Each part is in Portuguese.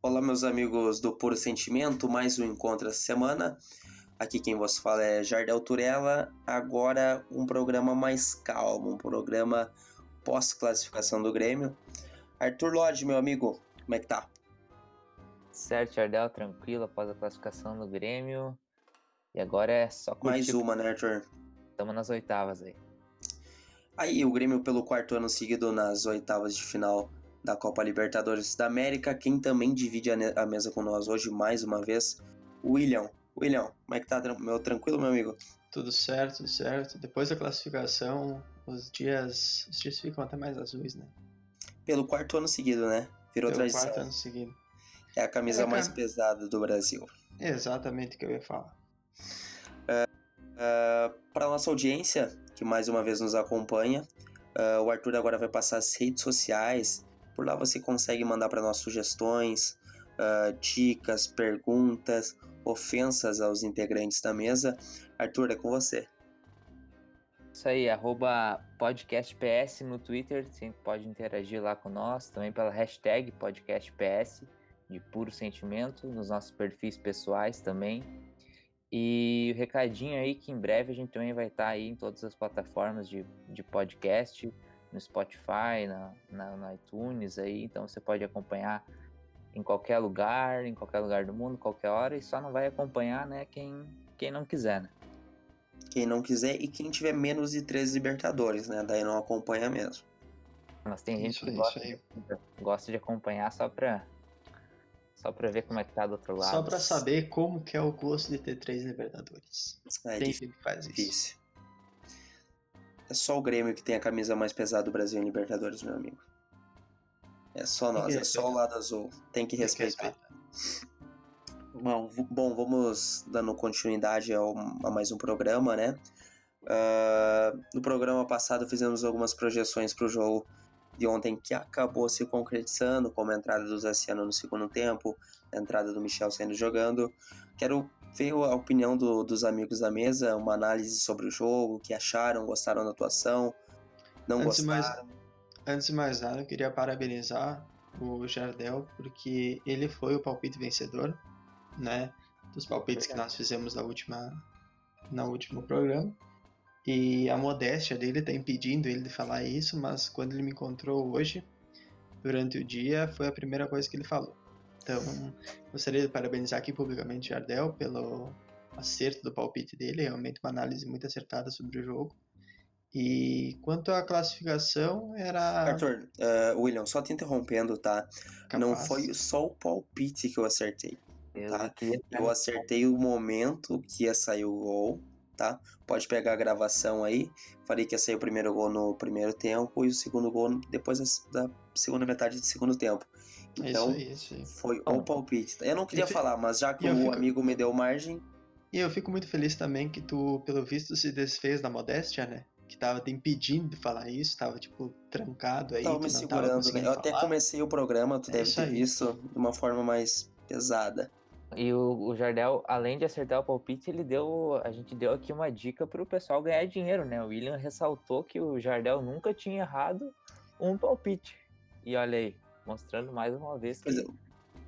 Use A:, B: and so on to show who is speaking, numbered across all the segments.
A: Olá, meus amigos do Puro Sentimento, mais um encontro essa semana. Aqui quem vos fala é Jardel Turella. Agora um programa mais calmo, um programa pós-classificação do Grêmio. Arthur Lodge, meu amigo, como é que tá?
B: Certo, Jardel, tranquilo após a classificação do Grêmio. E agora é só
A: curtir. Mais uma, né, Arthur?
B: Estamos nas oitavas aí.
A: Aí, o Grêmio pelo quarto ano seguido nas oitavas de final da Copa Libertadores da América. Quem também divide a, mesa com nós hoje, mais uma vez, William. William, como é que tá? Meu, tranquilo, meu amigo?
C: Tudo certo, tudo certo. Depois da classificação, os dias, os dias ficam até mais azuis, né?
A: Pelo quarto ano seguido, né?
C: Virou Pelo tradição. quarto ano seguido.
A: É a camisa é, mais pesada do Brasil.
C: É exatamente o que eu ia falar.
A: Uh, uh, Para nossa audiência, que mais uma vez nos acompanha, uh, o Arthur agora vai passar as redes sociais por lá você consegue mandar para nós sugestões, uh, dicas, perguntas, ofensas aos integrantes da mesa. Arthur, é com você.
B: Isso aí, arroba podcastps no Twitter, você pode interagir lá com nós, também pela hashtag podcastps, de puro sentimento, nos nossos perfis pessoais também. E o recadinho aí que em breve a gente também vai estar aí em todas as plataformas de, de podcast, no Spotify, na, na, no iTunes aí, então você pode acompanhar em qualquer lugar, em qualquer lugar do mundo, qualquer hora, e só não vai acompanhar, né, quem, quem não quiser, né?
A: Quem não quiser e quem tiver menos de três Libertadores, né? Daí não acompanha mesmo.
B: Mas tem gente que gosta de, gosta de acompanhar só pra, só pra ver como é que tá do outro lado.
C: Só pra saber como que é o gosto de ter três Libertadores.
A: É tem gente que faz isso. Difícil. É só o Grêmio que tem a camisa mais pesada do Brasil em Libertadores, meu amigo. É só nós, é só o lado azul. Tem que respeitar. Bom, bom, vamos dando continuidade ao, a mais um programa, né? Uh, no programa passado fizemos algumas projeções para o jogo de ontem que acabou se concretizando, como a entrada do Zaciano no segundo tempo, a entrada do Michel saindo jogando. Quero ver a opinião do, dos amigos da mesa, uma análise sobre o jogo, o que acharam, gostaram da atuação, não antes gostaram.
C: Mais, antes de mais nada, eu queria parabenizar o Jardel, porque ele foi o palpite vencedor, né, dos palpites que nós fizemos na última, na último programa. E a modéstia dele está impedindo ele de falar isso, mas quando ele me encontrou hoje, durante o dia, foi a primeira coisa que ele falou. Então, gostaria de parabenizar aqui publicamente Jardel pelo acerto do palpite dele, realmente uma análise muito acertada sobre o jogo. E quanto à classificação, era.
A: Arthur, uh, William, só te interrompendo, tá? Capaz. Não foi só o palpite que eu acertei. Tá? Eu acertei o momento que ia sair o gol, tá? Pode pegar a gravação aí. Falei que ia sair o primeiro gol no primeiro tempo e o segundo gol depois da segunda metade do segundo tempo. Então, isso aí, isso aí. foi o palpite. Eu não queria eu falar, mas já que o fico... amigo me deu margem.
C: E eu fico muito feliz também que tu, pelo visto, se desfez da modéstia, né? Que tava te impedindo de falar isso, tava, tipo, trancado aí.
A: Tava me segurando, tava né? Eu até comecei o programa, tu é deve ter aí. visto, de uma forma mais pesada.
B: E o, o, Jardel, além de acertar o palpite, ele deu. A gente deu aqui uma dica para o pessoal ganhar dinheiro, né? O William ressaltou que o Jardel nunca tinha errado um palpite. E olha aí, mostrando mais uma vez que é.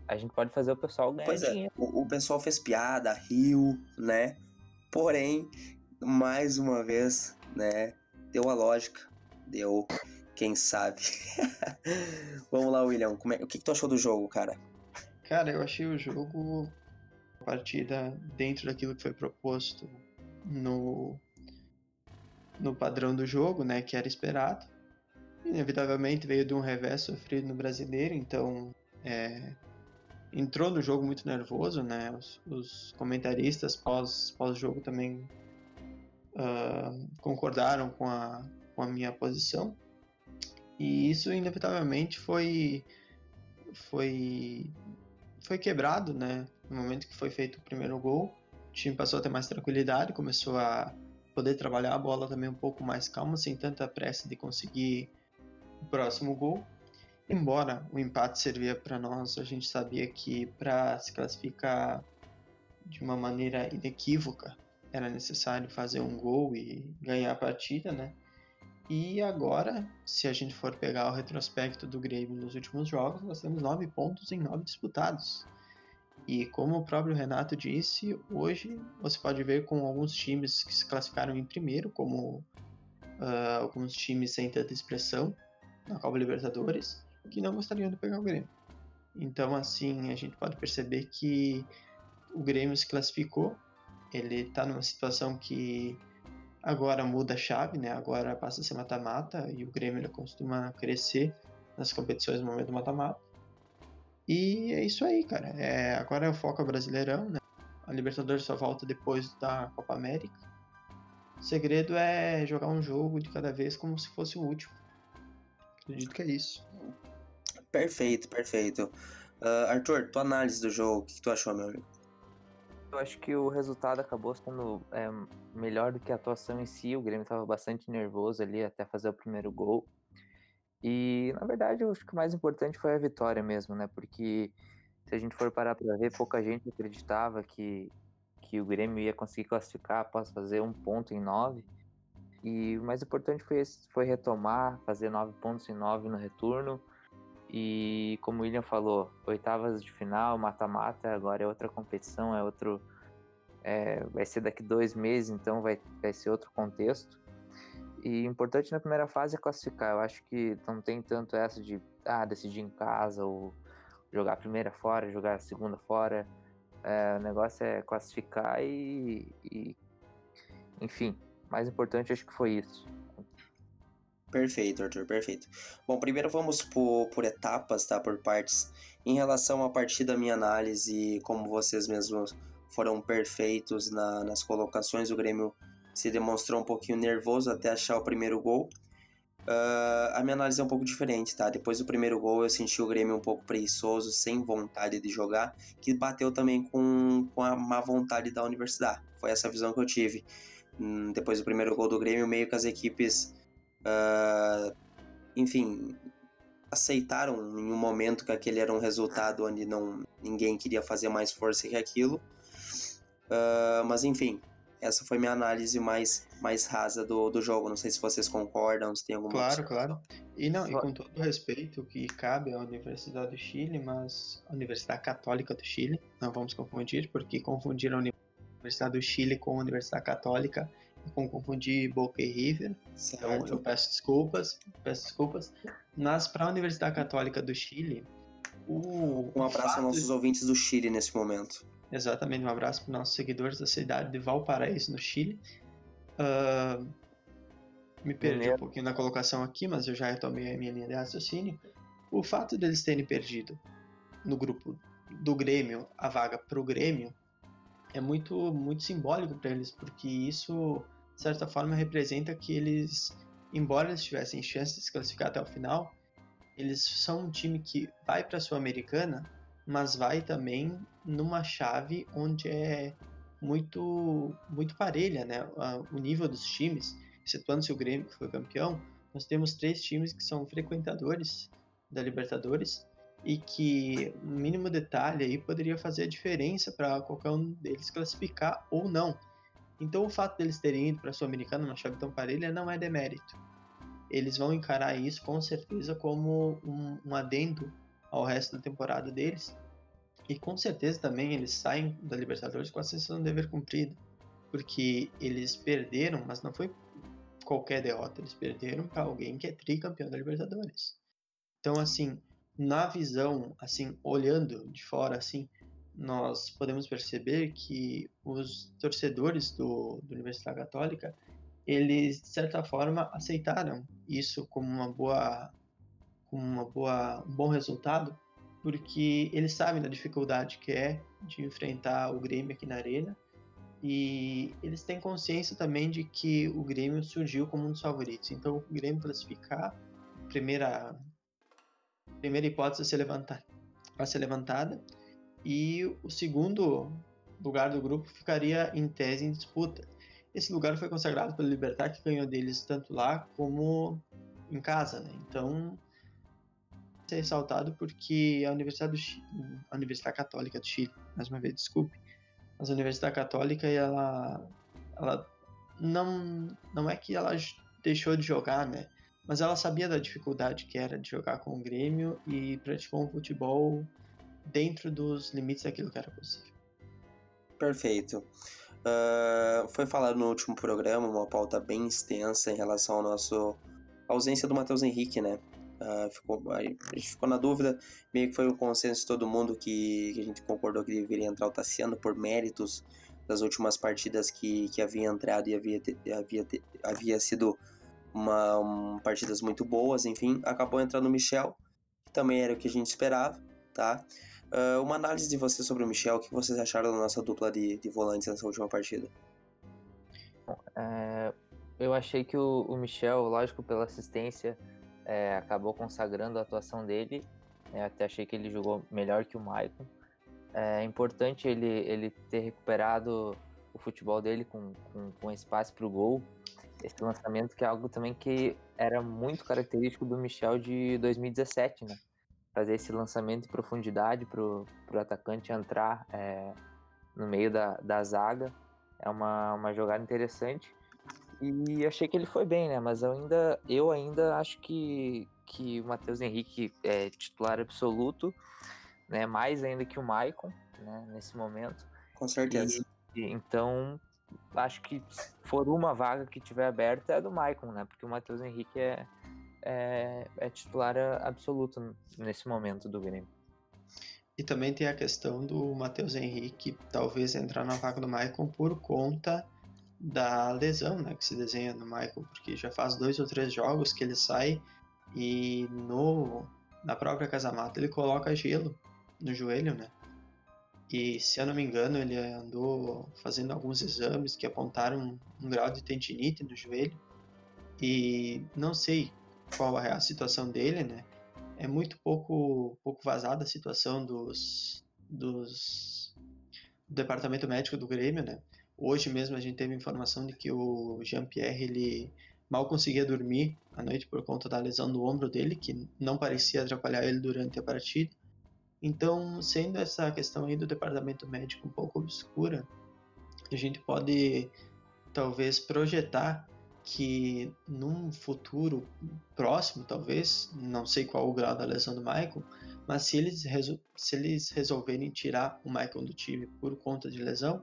B: a gente pode fazer o pessoal ganhar pois é, dinheiro.
A: É. O, o pessoal fez piada, riu, né? Porém, mais uma vez, né? Deu a lógica, deu quem sabe. Vamos lá, William. É, o que, que tu achou do jogo, cara?
C: Cara, eu achei o jogo uma partida dentro daquilo que foi proposto no no padrão do jogo, né, que era esperado. Inevitavelmente veio de um revés sofrido no brasileiro, então é, entrou no jogo muito nervoso, né? Os, os comentaristas pós pós jogo também uh, concordaram com a com a minha posição e isso inevitavelmente foi foi foi quebrado, né? No momento que foi feito o primeiro gol, o time passou a ter mais tranquilidade, começou a poder trabalhar a bola também um pouco mais calma, sem tanta pressa de conseguir o próximo gol. Embora o empate servia para nós, a gente sabia que para se classificar de uma maneira inequívoca era necessário fazer um gol e ganhar a partida, né? E agora, se a gente for pegar o retrospecto do Grêmio nos últimos jogos, nós temos nove pontos em nove disputados. E como o próprio Renato disse, hoje você pode ver com alguns times que se classificaram em primeiro, como uh, alguns times sem tanta expressão na Copa Libertadores, que não gostariam de pegar o Grêmio. Então, assim, a gente pode perceber que o Grêmio se classificou, ele está numa situação que agora muda a chave, né? Agora passa a ser mata-mata e o Grêmio ele costuma crescer nas competições no momento mata-mata. E é isso aí, cara. É, agora é o foco Brasileirão, né? A Libertadores só volta depois da Copa América. O segredo é jogar um jogo de cada vez como se fosse o último. Acredito que é isso.
A: Perfeito, perfeito. Uh, Arthur, tua análise do jogo, o que, que, tu achou, meu amigo?
B: Eu acho que o resultado acabou sendo é, melhor do que a atuação em si. O Grêmio estava bastante nervoso ali até fazer o primeiro gol. E, na verdade, eu acho que o mais importante foi a vitória mesmo, né? Porque se a gente for parar para ver, pouca gente acreditava que, que o Grêmio ia conseguir classificar após fazer um ponto em nove. E o mais importante foi, foi retomar, fazer nove pontos em nove no retorno. E como o William falou, oitavas de final, mata-mata, agora é outra competição, é outro. É, vai ser daqui dois meses, então vai, vai ser outro contexto. E importante na primeira fase é classificar. Eu acho que não tem tanto essa de ah, decidir em casa ou jogar a primeira fora, jogar a segunda fora. É, o negócio é classificar e, e, enfim, mais importante acho que foi isso.
A: Perfeito, Arthur, perfeito. Bom, primeiro vamos por, por etapas, tá? Por partes. Em relação à partida, minha análise, como vocês mesmos foram perfeitos na, nas colocações, o Grêmio se demonstrou um pouquinho nervoso até achar o primeiro gol. Uh, a minha análise é um pouco diferente, tá? Depois do primeiro gol eu senti o Grêmio um pouco preguiçoso, sem vontade de jogar, que bateu também com, com a má vontade da universidade. Foi essa visão que eu tive. Hum, depois do primeiro gol do Grêmio, meio que as equipes, uh, enfim, aceitaram em um momento que aquele era um resultado onde não ninguém queria fazer mais força que aquilo. Uh, mas enfim, essa foi minha análise mais, mais rasa do, do jogo. Não sei se vocês concordam, se tem alguma
C: Claro, claro. E não, e com todo o respeito que cabe à Universidade do Chile, mas a Universidade Católica do Chile, não vamos confundir, porque confundiram a Universidade do Chile com a Universidade Católica como confundir Boca e River. Certo. Então eu peço desculpas, peço desculpas. Mas para a Universidade Católica do Chile,
A: o um abraço aos nossos de... ouvintes do Chile nesse momento.
C: Exatamente, um abraço para os nossos seguidores da cidade de Valparaíso, no Chile. Uh, me perdi um pouquinho na colocação aqui, mas eu já retomei a minha linha de raciocínio. O fato deles terem perdido no grupo do Grêmio a vaga para o Grêmio é muito, muito simbólico para eles, porque isso, de certa forma, representa que eles, embora eles tivessem chance de se classificar até o final, eles são um time que vai para a Sul-Americana mas vai também numa chave onde é muito muito parelha, né? O nível dos times, excetuando-se o Grêmio que foi campeão, nós temos três times que são frequentadores da Libertadores e que um mínimo detalhe aí poderia fazer a diferença para qualquer um deles classificar ou não. Então o fato deles terem ido para a Sul-Americana numa chave tão parelha não é demérito. Eles vão encarar isso com certeza como um, um adendo ao resto da temporada deles. E com certeza também eles saem da Libertadores com a sensação de dever cumprido, porque eles perderam, mas não foi qualquer derrota, eles perderam para alguém que é tricampeão da Libertadores. Então, assim, na visão, assim, olhando de fora, assim, nós podemos perceber que os torcedores do, do Universidade Católica, eles de certa forma aceitaram isso como uma boa com uma boa, um bom resultado, porque eles sabem da dificuldade que é de enfrentar o Grêmio aqui na Arena e eles têm consciência também de que o Grêmio surgiu como um dos favoritos. Então, o Grêmio classificar, primeira primeira hipótese a ser levantada, a ser levantada e o segundo lugar do grupo ficaria em tese em disputa. Esse lugar foi consagrado pelo Libertar, que ganhou deles tanto lá como em casa, né? Então, ser ressaltado porque a Universidade, do Chile, a Universidade Católica do Chile, mais uma vez, desculpe, mas a Universidade Católica, ela, ela não, não é que ela deixou de jogar, né? Mas ela sabia da dificuldade que era de jogar com o Grêmio e praticou um futebol dentro dos limites daquilo que era possível.
A: Perfeito. Uh, foi falado no último programa uma pauta bem extensa em relação ao nosso ausência do Matheus Henrique, né? Uh, ficou, a gente ficou na dúvida, meio que foi o consenso de todo mundo que, que a gente concordou que deveria entrar o Tassiano por méritos das últimas partidas que, que havia entrado e havia, havia, havia sido uma, um, partidas muito boas, enfim, acabou entrando o Michel, que também era o que a gente esperava, tá? Uh, uma análise de você sobre o Michel, o que vocês acharam da nossa dupla de, de volantes nessa última partida?
B: É, eu achei que o, o Michel, lógico, pela assistência, é, acabou consagrando a atuação dele. É, até achei que ele jogou melhor que o Maicon. É importante ele, ele ter recuperado o futebol dele com, com, com espaço para o gol. Esse lançamento que é algo também que era muito característico do Michel de 2017, né? Fazer esse lançamento em profundidade para o atacante entrar é, no meio da, da zaga. É uma, uma jogada interessante. E achei que ele foi bem, né? Mas eu ainda, eu ainda acho que, que o Matheus Henrique é titular absoluto, né? Mais ainda que o Maicon, né? Nesse momento.
A: Com certeza.
B: E, então, acho que se for uma vaga que tiver aberta é do Maicon, né? Porque o Matheus Henrique é, é, é titular absoluto nesse momento do Grêmio.
C: E também tem a questão do Matheus Henrique talvez entrar na vaga do Maicon por conta da lesão né, que se desenha no Michael, porque já faz dois ou três jogos que ele sai e no na própria casa-mata ele coloca gelo no joelho, né? E se eu não me engano, ele andou fazendo alguns exames que apontaram um, grau de tendinite no joelho. E não sei qual é a situação dele, né? É muito pouco pouco vazada a situação dos dos do departamento médico do Grêmio, né? Hoje mesmo a gente teve informação de que o Jean-Pierre ele mal conseguia dormir à noite por conta da lesão do ombro dele, que não parecia atrapalhar ele durante a partida. Então, sendo essa questão aí do departamento médico um pouco obscura, a gente pode talvez projetar que num futuro próximo, talvez, não sei qual o grau da lesão do Michael, mas se eles, se eles resolverem tirar o Michael do time por conta de lesão,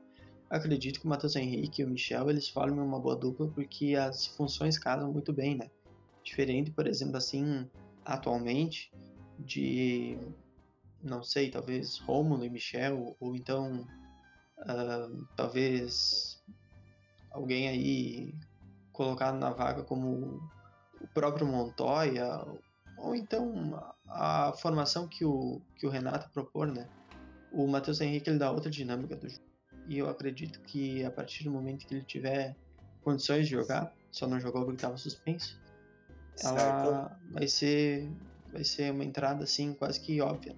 C: acredito que o Matheus Henrique e o Michel eles formam uma boa dupla porque as funções casam muito bem, né? Diferente, por exemplo, assim, atualmente, de, não sei, talvez Rômulo e Michel, ou então, uh, talvez alguém aí colocado na vaga como o próprio Montoya, ou então a, a formação que o, que o Renato propor, né? O Matheus Henrique ele dá outra dinâmica do jogo e eu acredito que a partir do momento que ele tiver condições de jogar, só não jogou porque estava suspenso, certo. ela vai ser vai ser uma entrada assim quase que óbvia.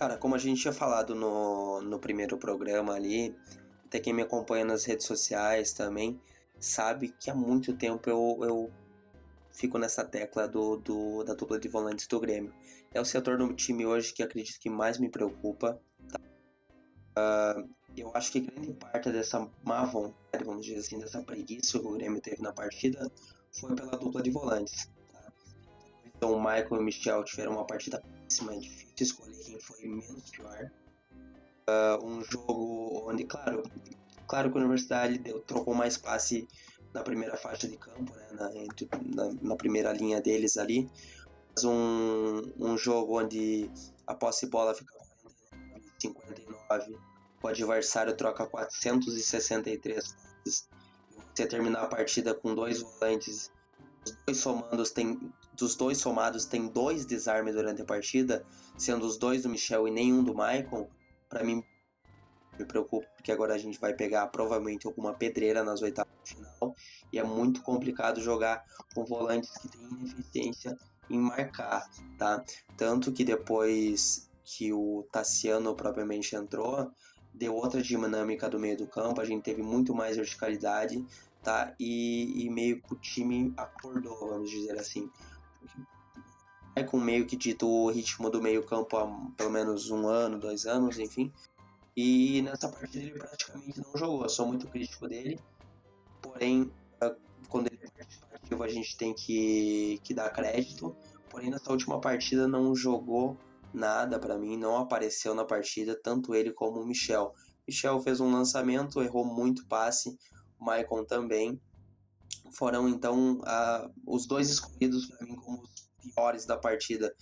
A: Cara, como a gente tinha falado no, no primeiro programa ali, até quem me acompanha nas redes sociais também, sabe que há muito tempo eu, eu fico nessa tecla do, do, da dupla de volantes do Grêmio. É o setor do time hoje que acredito que mais me preocupa. Uh, eu acho que grande parte dessa má vontade, vamos dizer assim, dessa preguiça que o Grêmio teve na partida foi pela dupla de volantes. Tá? Então o Michael e o Michel tiveram uma partida péssima, é difícil escolher quem foi menos pior. Uh, um jogo onde, claro, claro que a Universidade deu, trocou mais passe na primeira faixa de campo, né, na, entre, na, na primeira linha deles ali. Mas um, um jogo onde a posse de bola ficava 59, o adversário troca 463 passes. Você terminar a partida com dois volantes, os dois somados tem, dos dois somados tem dois desarmes durante a partida, sendo os dois do Michel e nenhum do Maicon, para mim me preocupa porque agora a gente vai pegar provavelmente alguma pedreira nas oitavas de final e é muito complicado jogar com volantes que têm ineficiência em marcar, tá? Tanto que depois que o Tassiano propriamente entrou, deu outra dinâmica do meio do campo, a gente teve muito mais verticalidade, tá? E, e meio que o time acordou, vamos dizer assim. É com meio que dito o ritmo do meio campo há pelo menos um ano, dois anos, enfim. E nessa partida ele praticamente não jogou, eu sou muito crítico dele. Porém, quando ele a gente tem que, que dar crédito. Porém, nessa última partida não jogou nada para mim, não apareceu na partida, tanto ele como o Michel. Michel fez um lançamento, errou muito passe, o Maicon também. Foram então os dois escolhidos para mim como os piores da partida,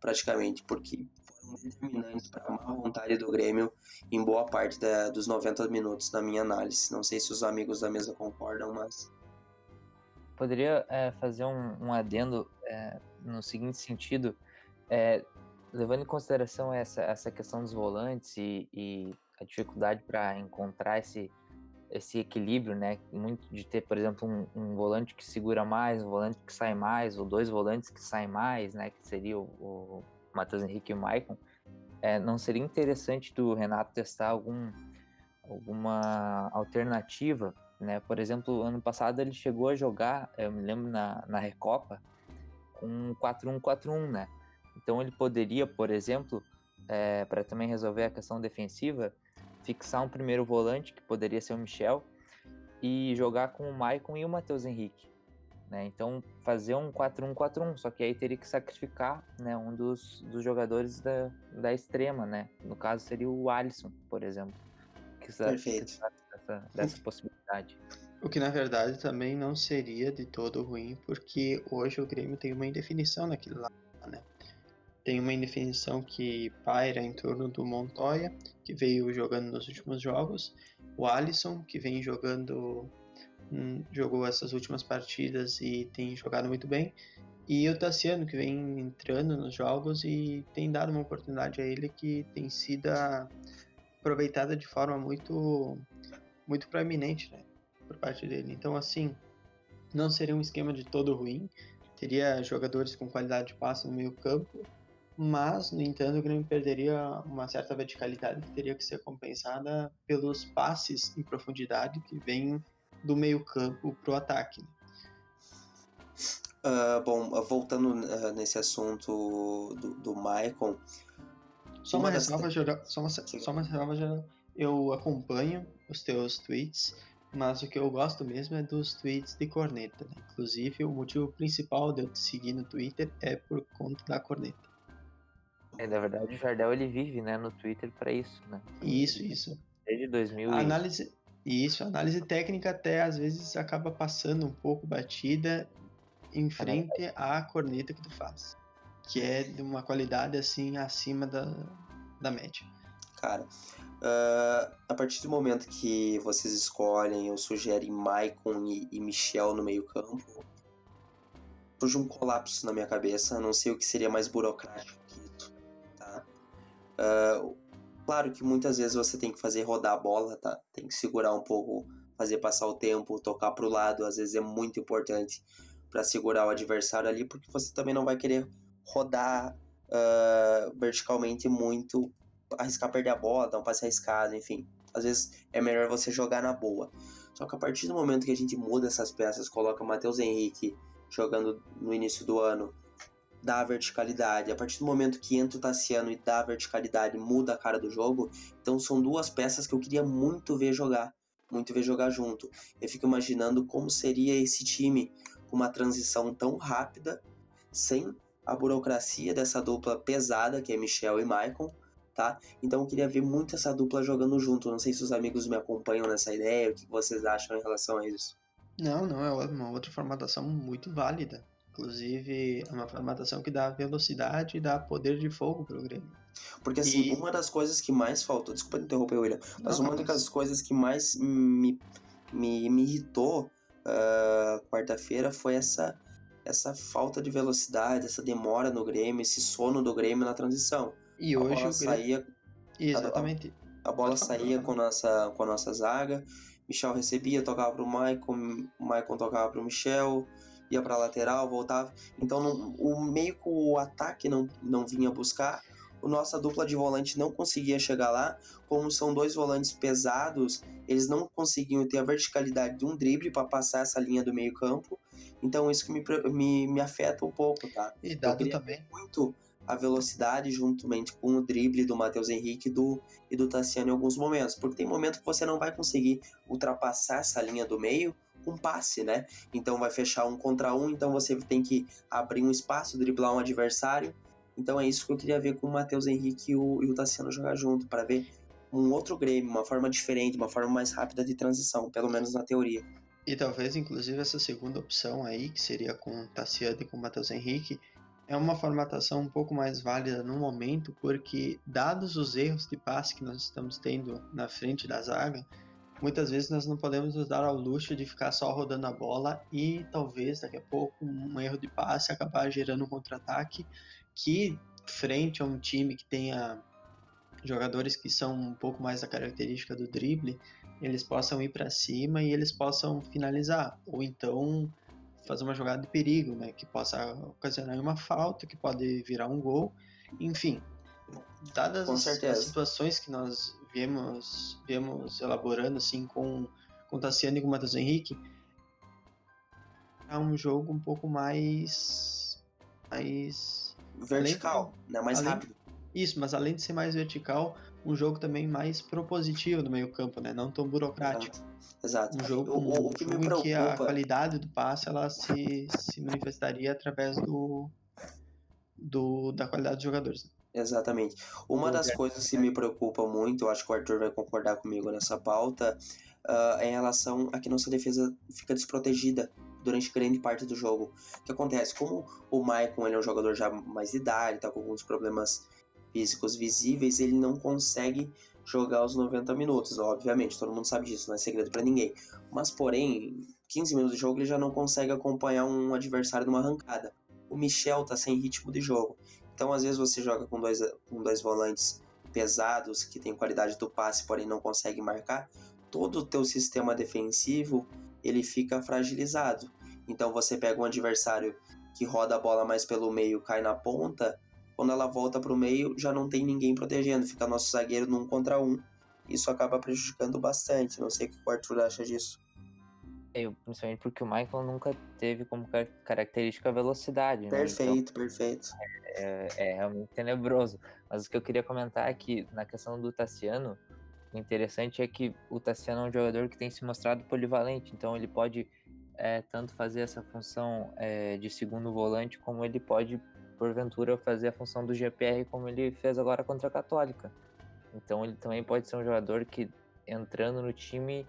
A: praticamente, porque foram determinantes para a má vontade do Grêmio em boa parte da, dos 90 minutos, na minha análise. Não sei se os amigos da mesa concordam, mas.
B: Poderia é, fazer um, um adendo é, no seguinte sentido: é, levando em consideração essa, essa questão dos volantes e, e a dificuldade para encontrar esse, esse equilíbrio, né? Muito de ter, por exemplo, um, um, volante que segura mais, um volante que sai mais, ou dois volantes que saem mais, né? Que seria o, o Matheus Henrique e o Maicon. É, não seria interessante do Renato testar algum, alguma alternativa, né? Por exemplo, ano passado ele chegou a jogar, eu me lembro na, na Recopa, com 4-1-4-1, né? Então ele poderia, por exemplo, é, para também resolver a questão defensiva, fixar um primeiro volante, que poderia ser o Michel, e jogar com o Maicon e o Matheus Henrique. Né? Então, fazer um 4-1-4-1, só que aí teria que sacrificar né, um dos, dos jogadores da, da extrema, né? No caso, seria o Alisson, por exemplo. Que
A: Perfeito.
B: Dessa, dessa possibilidade.
C: O que na verdade também não seria de todo ruim, porque hoje o Grêmio tem uma indefinição naquele lado? Tem uma indefinição que paira em torno do Montoya, que veio jogando nos últimos jogos, o Alisson, que vem jogando, hum, jogou essas últimas partidas e tem jogado muito bem, e o Tassiano, que vem entrando nos jogos e tem dado uma oportunidade a ele que tem sido aproveitada de forma muito, muito proeminente né, por parte dele. Então, assim, não seria um esquema de todo ruim, teria jogadores com qualidade de passe no meio campo, mas, no entanto, o Grêmio perderia uma certa verticalidade que teria que ser compensada pelos passes em profundidade que vêm do meio-campo para o ataque.
A: Uh, bom, voltando uh, nesse assunto do, do Maicon.
C: Só uma, ressalva das... geral. Só uma, só uma ressalva geral. Eu acompanho os teus tweets, mas o que eu gosto mesmo é dos tweets de corneta. Né? Inclusive, o motivo principal de eu te seguir no Twitter é por conta da corneta.
B: É, na verdade, o Jardel ele vive, né, no Twitter para isso, né?
C: Isso, isso.
B: Desde 2000
C: a análise Isso, a análise técnica até às vezes acaba passando um pouco batida em frente à corneta que tu faz, que é de uma qualidade assim acima da, da média.
A: Cara, uh, a partir do momento que vocês escolhem ou sugerem Maicon e, e Michel no meio campo, surge um colapso na minha cabeça, não sei o que seria mais burocrático Uh, claro que muitas vezes você tem que fazer rodar a bola, tá? Tem que segurar um pouco, fazer passar o tempo, tocar para o lado, às vezes é muito importante para segurar o adversário ali, porque você também não vai querer rodar uh, verticalmente muito, arriscar perder a bola, dar um passe arriscado, enfim. Às vezes é melhor você jogar na boa. Só que a partir do momento que a gente muda essas peças, coloca o Matheus Henrique jogando no início do ano dá verticalidade. A partir do momento que entra o Tassiano e dá verticalidade, muda a cara do jogo. Então são duas peças que eu queria muito ver jogar, muito ver jogar junto. Eu fico imaginando como seria esse time com uma transição tão rápida, sem a burocracia dessa dupla pesada que é Michel e Maicon, tá? Então eu queria ver muito essa dupla jogando junto. Não sei se os amigos me acompanham nessa ideia, o que vocês acham em relação a isso.
C: Não, não, é uma outra formatação muito válida. Inclusive, é uma formatação que dá velocidade e dá poder de fogo pro Grêmio.
A: Porque assim, e... uma das coisas que mais faltou, desculpa interromper, William, mas Não, uma mas... das coisas que mais me, me, me irritou uh, quarta-feira foi essa, essa falta de velocidade, essa demora no Grêmio, esse sono do Grêmio na transição.
C: E
A: a
C: hoje
A: bola
C: o
A: Grêmio... saía.
C: Exatamente.
A: A, a bola saía com a, nossa, com a nossa zaga, Michel recebia, tocava pro Maicon, Maicon tocava pro Michel ia para lateral, voltava. Então não, o meio que o ataque não, não vinha buscar, o nossa dupla de volante não conseguia chegar lá. Como são dois volantes pesados, eles não conseguiam ter a verticalidade de um drible para passar essa linha do meio campo. Então isso que me, me, me afeta um pouco, tá?
C: E dado também
A: muito a velocidade juntamente com o drible do Matheus Henrique do, e do Tassiano em alguns momentos, porque tem momentos que você não vai conseguir ultrapassar essa linha do meio com passe, né? Então vai fechar um contra um, então você tem que abrir um espaço, driblar um adversário. Então é isso que eu queria ver com o Matheus Henrique e o, e o Tassiano jogar junto, para ver um outro Grêmio, uma forma diferente, uma forma mais rápida de transição, pelo menos na teoria.
C: E talvez, inclusive, essa segunda opção aí, que seria com Tassiano e com Matheus Henrique, é uma formatação um pouco mais válida no momento, porque, dados os erros de passe que nós estamos tendo na frente da zaga, muitas vezes nós não podemos nos dar ao luxo de ficar só rodando a bola e talvez daqui a pouco um erro de passe acabar gerando um contra-ataque que, frente a um time que tenha jogadores que são um pouco mais da característica do drible, eles possam ir para cima e eles possam finalizar, ou então fazer uma jogada de perigo, né, que possa ocasionar uma falta, que pode virar um gol, enfim. Dadas as, as, situações que nós viemos, viemos elaborando assim com com Tassiano e com o Matheus Henrique, é um jogo um pouco mais mais
A: vertical, além, né, mais além, rápido.
C: Isso, mas além de ser mais vertical, um jogo também mais propositivo no meio campo, né? Não tão burocrático.
A: Exato.
C: Um jogo, o, o que um jogo em que a qualidade do passe ela se, se manifestaria através do, do da qualidade dos jogadores.
A: Exatamente. Uma das coisas que me preocupa muito, eu acho que o Arthur vai concordar comigo nessa pauta, uh, é em relação a que nossa defesa fica desprotegida durante grande parte do jogo. O que acontece? Como o Maicon ele é um jogador já mais de idade, tá com alguns problemas físicos visíveis, ele não consegue jogar os 90 minutos. Obviamente, todo mundo sabe disso, não é segredo para ninguém. Mas, porém, 15 minutos de jogo ele já não consegue acompanhar um adversário numa arrancada. O Michel tá sem ritmo de jogo. Então, às vezes, você joga com dois, com dois volantes pesados, que tem qualidade do passe, porém não consegue marcar. Todo o teu sistema defensivo ele fica fragilizado. Então, você pega um adversário que roda a bola mais pelo meio, cai na ponta, quando ela volta para o meio, já não tem ninguém protegendo, fica nosso zagueiro num contra um. Isso acaba prejudicando bastante. Não sei o que o Arthur acha disso.
B: Eu, principalmente porque o Michael nunca teve como característica a velocidade.
A: Perfeito, né? então, perfeito.
B: É, é, realmente tenebroso. Mas o que eu queria comentar é que, na questão do Tassiano, o interessante é que o Tassiano é um jogador que tem se mostrado polivalente, então ele pode é, tanto fazer essa função é, de segundo volante, como ele pode porventura fazer a função do GPR como ele fez agora contra a Católica. Então ele também pode ser um jogador que entrando no time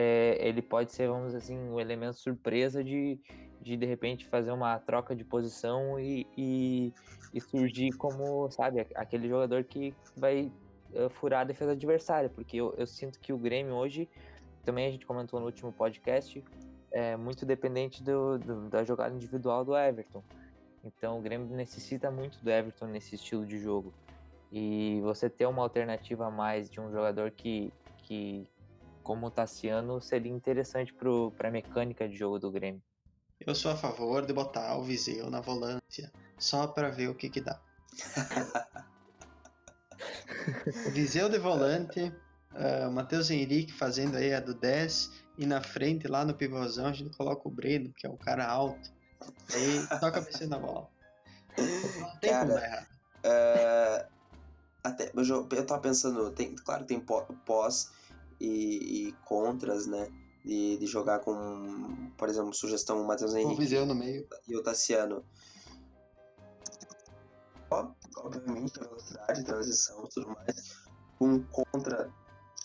B: é, ele pode ser, vamos dizer assim, um elemento surpresa de, de de repente fazer uma troca de posição e, e, e surgir como, sabe, aquele jogador que vai uh, furar a defesa adversária, porque eu, eu sinto que o Grêmio hoje, também a gente comentou no último podcast, é muito dependente do, do da jogada individual do Everton. Então o Grêmio necessita muito do Everton nesse estilo de jogo. E você ter uma alternativa a mais de um jogador que, que como o Tassiano, seria interessante para a mecânica de jogo do Grêmio.
C: Eu sou a favor de botar o Viseu na volância, só para ver o que, que dá. Viseu de volante, uh, Matheus Henrique fazendo aí a do 10, e na frente, lá no pivôzão, a gente coloca o Breno, que é um cara alto. Aí toca a cabeça na bola. Não tem Cara, como dar errado.
A: Uh, até, eu, eu tava pensando, tem, claro que tem pós e, e contras, né? De, de, jogar com, por exemplo, sugestão o Matheus Henrique. O
C: Viseu no meio.
A: E o Tassiano. Obviamente, velocidade, transição tudo mais. Um contra,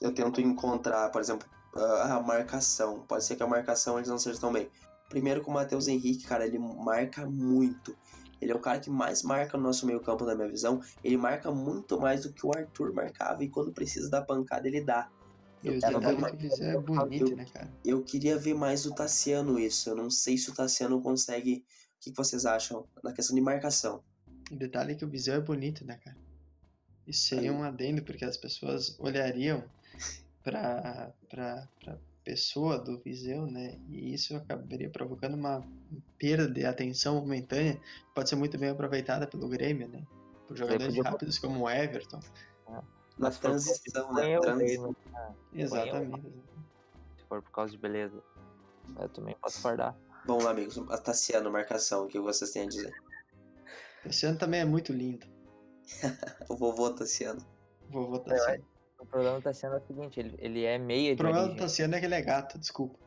A: eu tento encontrar, por exemplo, a marcação. Pode ser que a marcação eles não sejam tão bem. Primeiro com o Matheus Henrique, cara, ele marca muito. Ele é o cara que mais marca no nosso meio campo, na minha visão. Ele marca muito mais do que o Arthur marcava e quando precisa da pancada, ele dá.
C: Eu, ver mais... é bonito, eu, né, cara?
A: eu queria ver mais o Tassiano isso. Eu não sei se o Tassiano consegue. O que vocês acham na questão de marcação?
C: O detalhe é que o Viseu é bonito, né, cara? Isso seria um adendo, porque as pessoas olhariam pra, pra, pra pessoa do Viseu, né? E isso acabaria provocando uma perda de atenção momentânea, pode ser muito bem aproveitada pelo Grêmio, né? Por jogadores rápidos como o Everton.
A: Na transição, né?
B: Transição.
C: Exatamente.
B: Se for por causa de beleza, eu também posso fardar.
A: Bom, amigos, a Tassiano, marcação, o que vocês têm a dizer?
C: Tassiano também é muito lindo.
A: o vovô Tassiano.
C: Vovô Tassiano.
B: O problema do Tassiano é o seguinte, ele, ele é meia
C: O problema do Tassiano é que ele é gato, desculpa.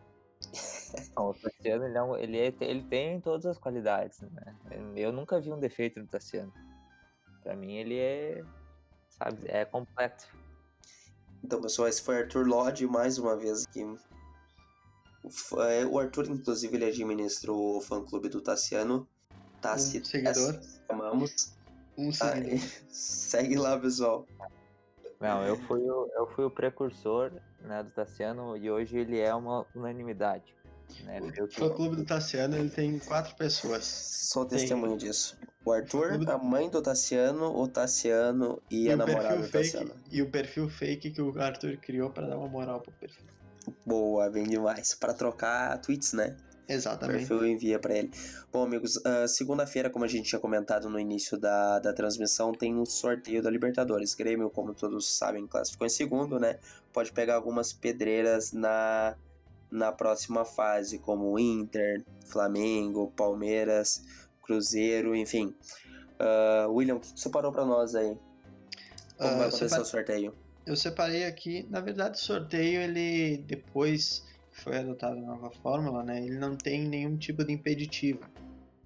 B: o Tassiano, ele, é um, ele, é, ele tem todas as qualidades, né? Eu nunca vi um defeito no Tassiano. Pra mim, ele é, sabe, é completo.
A: Então, pessoal, esse foi Arthur Lodge mais uma vez aqui. É, o Arthur, inclusive, ele administra o fã-clube do Tassiano.
C: Tassi, um seguidor.
A: Chamamos.
C: Um seguidor. Ah,
A: segue lá, pessoal.
B: Não, eu fui o, eu fui o precursor né, do Tassiano e hoje ele é uma unanimidade. Né?
C: O fã clube do Tassiano ele tem quatro pessoas.
A: Sou testemunho tem... disso. O Arthur, a mãe do Tassiano, o Tassiano e, e a namorada do Tassiano.
C: E o perfil fake que o Arthur criou para dar uma moral pro perfil.
A: Boa, bem demais. Para trocar tweets, né?
C: Exatamente.
A: O perfil envia para ele. Bom, amigos, uh, segunda-feira, como a gente tinha comentado no início da, da transmissão, tem um sorteio da Libertadores. Grêmio, como todos sabem, classificou em segundo, né? Pode pegar algumas pedreiras na, na próxima fase, como Inter, Flamengo, Palmeiras, Cruzeiro, enfim. Uh, William, o que você separou para nós aí? Como uh, vai acontecer o sorteio?
C: Eu separei aqui, na verdade, o sorteio ele depois foi adotada a nova fórmula, né, ele não tem nenhum tipo de impeditivo.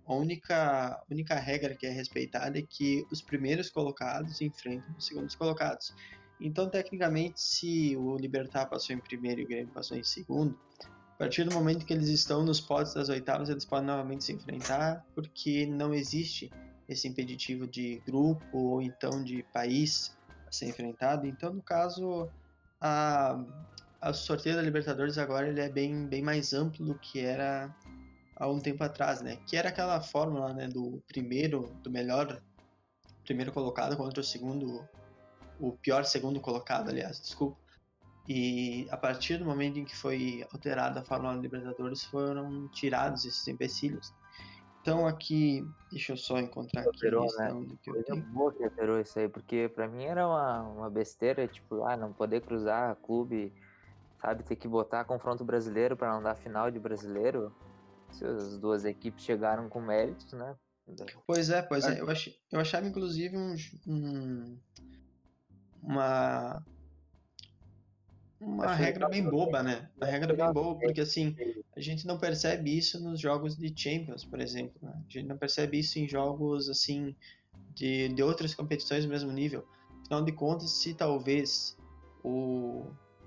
C: A única, única regra que é respeitada é que os primeiros colocados enfrentam os segundos colocados. Então, tecnicamente, se o Libertar passou em primeiro e o Grêmio passou em segundo, a partir do momento que eles estão nos potes das oitavas, eles podem novamente se enfrentar, porque não existe esse impeditivo de grupo ou então de país a ser enfrentado. Então, no caso, a, o sorteio da Libertadores agora ele é bem, bem mais amplo do que era há um tempo atrás, né? Que era aquela fórmula, né, do primeiro, do melhor primeiro colocado contra o segundo, o pior segundo colocado, aliás, desculpa. E a partir do momento em que foi alterada a fórmula Libertadores, foram tirados esses empecilhos. Então aqui, deixa eu só encontrar aqui
B: operou, a né? do que eu tenho. boa que alterou isso aí, porque para mim era uma, uma besteira, tipo, ah, não poder cruzar clube sabe? Ter que botar confronto brasileiro para não dar final de brasileiro. Se as duas equipes chegaram com méritos, né?
C: Pois é, pois é. Eu, ach, eu achava inclusive um, um uma uma regra bem boba, né? Uma regra bem boba, porque assim, a gente não percebe isso nos jogos de Champions, por exemplo. Né? A gente não percebe isso em jogos assim de, de outras competições do mesmo nível. Afinal de contas, se talvez o,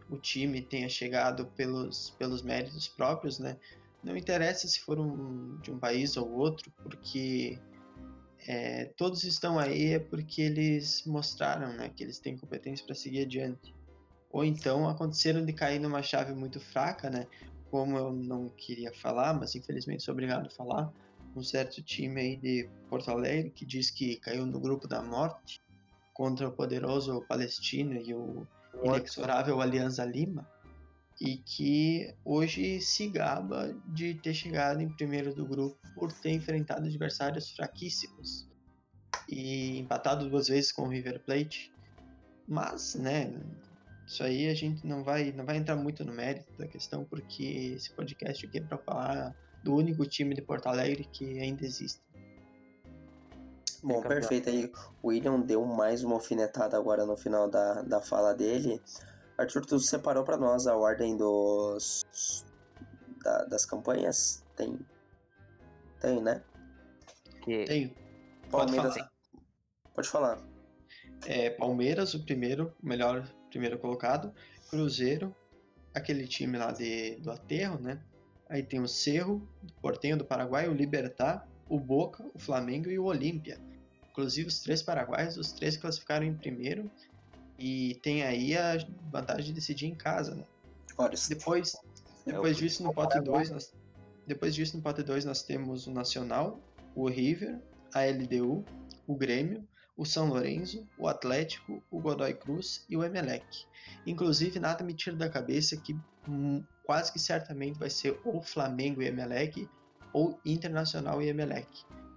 C: o time tenha chegado pelos, pelos méritos próprios, né? Não interessa se for um, de um país ou outro, porque é, todos estão aí é porque eles mostraram né, que eles têm competência para seguir adiante. Ou então aconteceram de cair numa chave muito fraca, né? Como eu não queria falar, mas infelizmente sou obrigado a falar, um certo time aí de Porto Alegre que diz que caiu no grupo da morte contra o poderoso Palestina e o inexorável Alianza Lima e que hoje se gaba de ter chegado em primeiro do grupo por ter enfrentado adversários fraquíssimos e empatado duas vezes com o River Plate. Mas, né, isso aí a gente não vai não vai entrar muito no mérito da questão porque esse podcast aqui é para falar do único time de Porto Alegre que ainda existe.
A: Bom, perfeito aí. O William deu mais uma alfinetada agora no final da, da fala dele. Arthur, tu separou para nós a ordem dos da, das campanhas? Tem. Tem, né?
C: Que... Tenho.
A: Palmeiras. Pode falar. Pode falar.
C: É, Palmeiras, o primeiro, o melhor primeiro colocado. Cruzeiro, aquele time lá de, do Aterro, né? Aí tem o Cerro, o Portenho do Paraguai, o Libertar, o Boca, o Flamengo e o Olímpia. Inclusive, os três paraguaios, os três classificaram em primeiro e tem aí a vantagem de decidir em casa, né? Depois, depois disso, no pote 2, nós, depois disso, no pote 2, nós temos o Nacional, o River, a LDU, o Grêmio, o São Lourenço, o Atlético, o Godoy Cruz e o Emelec. Inclusive, nada me tira da cabeça que hum, quase que certamente vai ser ou Flamengo e Emelec ou Internacional e Emelec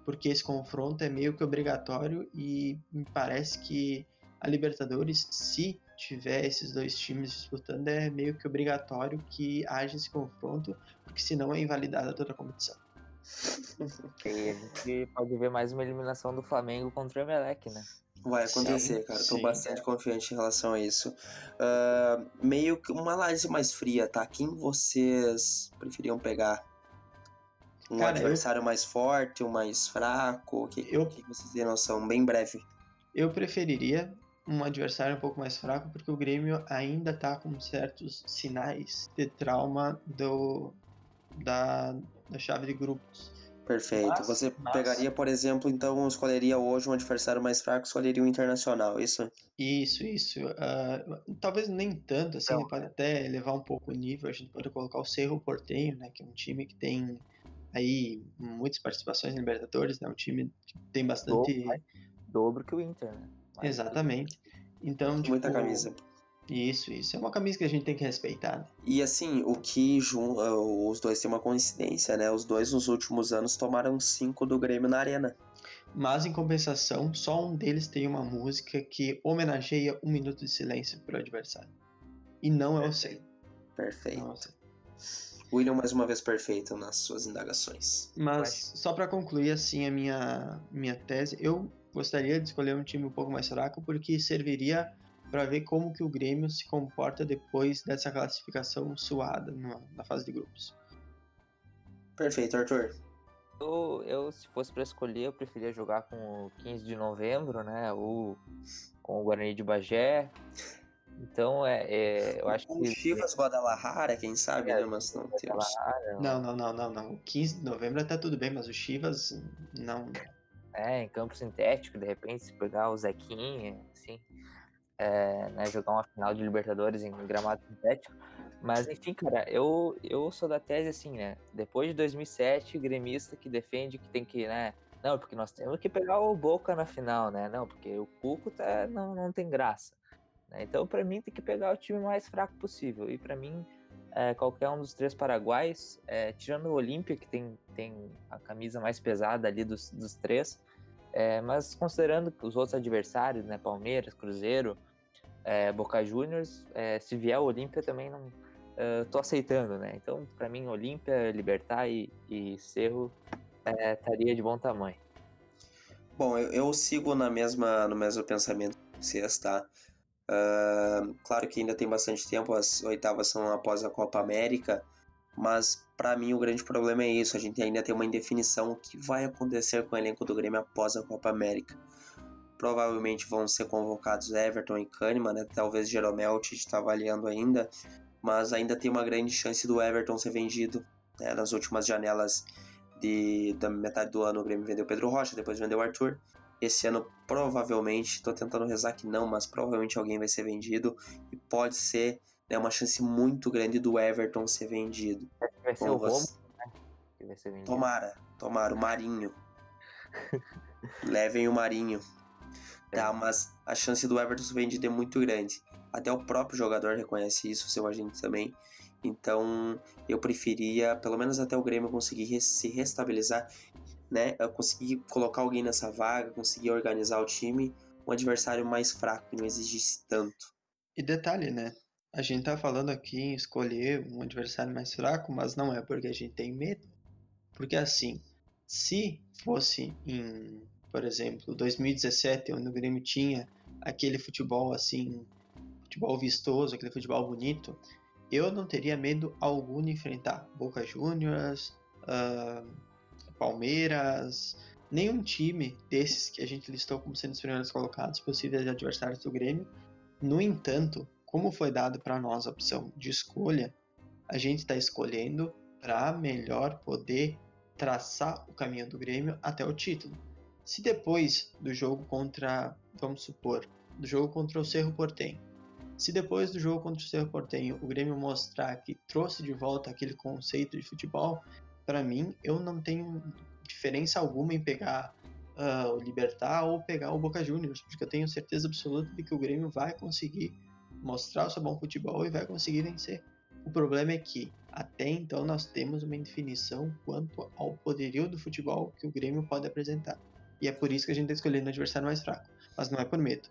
C: porque esse confronto é meio que obrigatório e me parece que a Libertadores, se tiver esses dois times disputando, é meio que obrigatório que haja esse confronto, porque senão é invalidada toda a competição.
B: E a gente pode ver mais uma eliminação do Flamengo contra o Emelec, né?
A: Vai acontecer,
C: Sim,
A: cara. Tô bastante confiante em relação a isso. Ah, meio que uma análise mais fria, tá? Quem vocês preferiam pegar? Um
C: Cara, eu-
A: adversário mais forte, um mais fraco? O que,
C: Eu-
A: que vocês têm noção? Bem breve.
C: Eu preferiria um adversário um pouco mais fraco, porque o Grêmio ainda tá com certos sinais de trauma do, da, da chave de grupos.
A: Perfeito.
C: Mas-
A: Você
C: mas-
A: pegaria, por exemplo, então escolheria hoje um adversário mais fraco, escolheria um internacional, isso?
C: Isso, isso. ah, talvez nem tanto, assim,
B: Não.
C: pode até elevar um pouco o nível. A gente pode colocar o Cerro Porteño, né, que é um time que tem aí muitas participações em Libertadores, né, um time que tem bastante...
B: Dobro, dobro que o Inter, né? Mas-
C: Exatamente. Então, tipo,
A: Muita camisa.
C: Isso, isso. É uma camisa que a gente tem que respeitar. né?
A: E assim, o que ah, os dois têm uma coincidência, né? Os dois nos últimos anos tomaram cinco do Grêmio na arena.
C: Mas, em compensação, só um deles tem uma música que homenageia um minuto de silêncio pro adversário. E não é o Cerro.
A: Perfeito.
C: Não é o.
A: William mais uma vez perfeito nas suas indagações.
C: Mas, só para concluir assim a minha, minha tese, eu gostaria de escolher um time um pouco mais fraco porque serviria para ver como que o Grêmio se comporta depois dessa classificação suada na, na fase de grupos.
A: Perfeito, Arthur.
B: Eu, eu, se fosse pra escolher, eu preferia jogar com o 15 de novembro, né? Ou com o Guarani de Bagé. Então, é, é, eu acho
A: o
B: que.
A: Chivas Guadalajara, quem sabe,
B: É,
A: né? Mas não temos.
C: Não, não, não, não, não. O 15 de novembro tá tudo bem, mas o Chivas não.
B: É, em campo sintético, de repente, se pegar o Zequinha, assim, é, né, jogar uma final de Libertadores em gramado sintético. Mas, enfim, cara, eu, eu sou da tese assim, né? Depois de 2007, gremista que defende que tem que, né? Não, porque nós temos que pegar o Boca na final, né? Não, porque o Cuco tá, não, não tem graça. né? Então, pra mim, tem que pegar o time mais fraco possível. E pra mim, é, qualquer um dos três paraguaios, é, tirando o Olímpia, que tem, tem a camisa mais pesada ali dos, dos três, é, mas considerando os outros adversários, né, Palmeiras, Cruzeiro, é, Boca Juniors, é, se vier Olímpia também não é, tô aceitando, né? Então, pra mim, Olímpia, Libertar e, e Cerro é, estaria de bom tamanho.
A: Bom, eu, eu sigo na mesma, no mesmo pensamento que vocês, tá? Ah, claro que ainda tem bastante tempo, as oitavas são após a Copa América, mas pra mim o grande problema é isso, a gente ainda tem uma indefinição o que vai acontecer com o elenco do Grêmio após a Copa América. Provavelmente vão ser convocados Everton e Kahneman, né? Talvez Jeromel, Tite está avaliando ainda, mas ainda tem uma grande chance do Everton ser vendido. né? Nas últimas janelas de, da metade do ano o Grêmio vendeu Pedro Rocha, depois vendeu Arthur. Esse ano provavelmente, tô tentando rezar que não, mas provavelmente alguém vai ser vendido e pode ser né, uma chance muito grande do Everton ser vendido.
B: Vai ser
A: Bom,
B: o
A: você-
B: Romo, né? Que vai ser vendido.
A: Tomara, tomara, o Marinho. Levem o Marinho. Tá, mas a chance do Everton ser vendido é muito grande. Até o próprio jogador reconhece isso, seu agente também. Então, eu preferia, pelo menos até o Grêmio conseguir se restabilizar, né? Eu conseguir colocar alguém nessa vaga, conseguir organizar o time, um adversário mais fraco, que não exigisse tanto.
C: E detalhe, né? A gente tá falando aqui em escolher um adversário mais fraco, mas não é porque a gente tem medo. Porque assim, se fosse em, por exemplo, 2017, onde o Grêmio tinha aquele futebol assim, futebol vistoso, aquele futebol bonito, eu não teria medo algum de enfrentar Boca Juniors, ah, Palmeiras, nenhum time desses que a gente listou como sendo os primeiros colocados possíveis adversários do Grêmio. No entanto, como foi dado para nós a opção de escolha, a gente está escolhendo para melhor poder traçar o caminho do Grêmio até o título. Se depois do jogo contra, vamos supor, do jogo contra o Cerro Portenho, se depois do jogo contra o Cerro Portenho o Grêmio mostrar que trouxe de volta aquele conceito de futebol, para mim eu não tenho diferença alguma em pegar ah, o Libertar ou pegar o Boca Juniors, porque eu tenho certeza absoluta de que o Grêmio vai conseguir mostrar o seu bom futebol e vai conseguir vencer. O problema é que até então nós temos uma indefinição quanto ao poderio do futebol que o Grêmio pode apresentar. E é por isso que a gente está escolhendo o adversário mais fraco, mas não é por medo.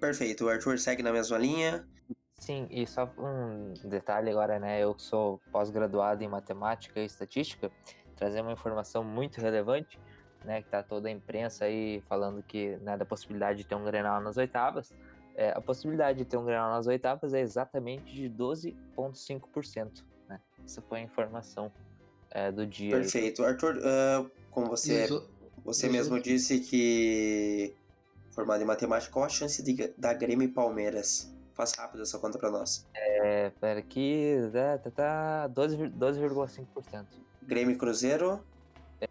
A: Perfeito, o Arthur segue na mesma linha.
B: Sim, e só um detalhe agora, né? Eu que sou pós-graduado em matemática e estatística, trazer uma informação muito relevante. né, que tá toda a imprensa aí falando que né, da possibilidade de ter um Grenal nas oitavas, é, a possibilidade de ter um Grenal nas oitavas é exatamente de 12,5%. Né? Essa foi a informação é, do dia.
A: Perfeito. Arthur, uh, como você, você mesmo disse que formado em matemática, qual a chance de, da Grêmio e Palmeiras? Faz rápido essa conta para nós.
B: É, pera aqui, tá, tá, tá 12,5%. 12,
A: Grêmio e Cruzeiro?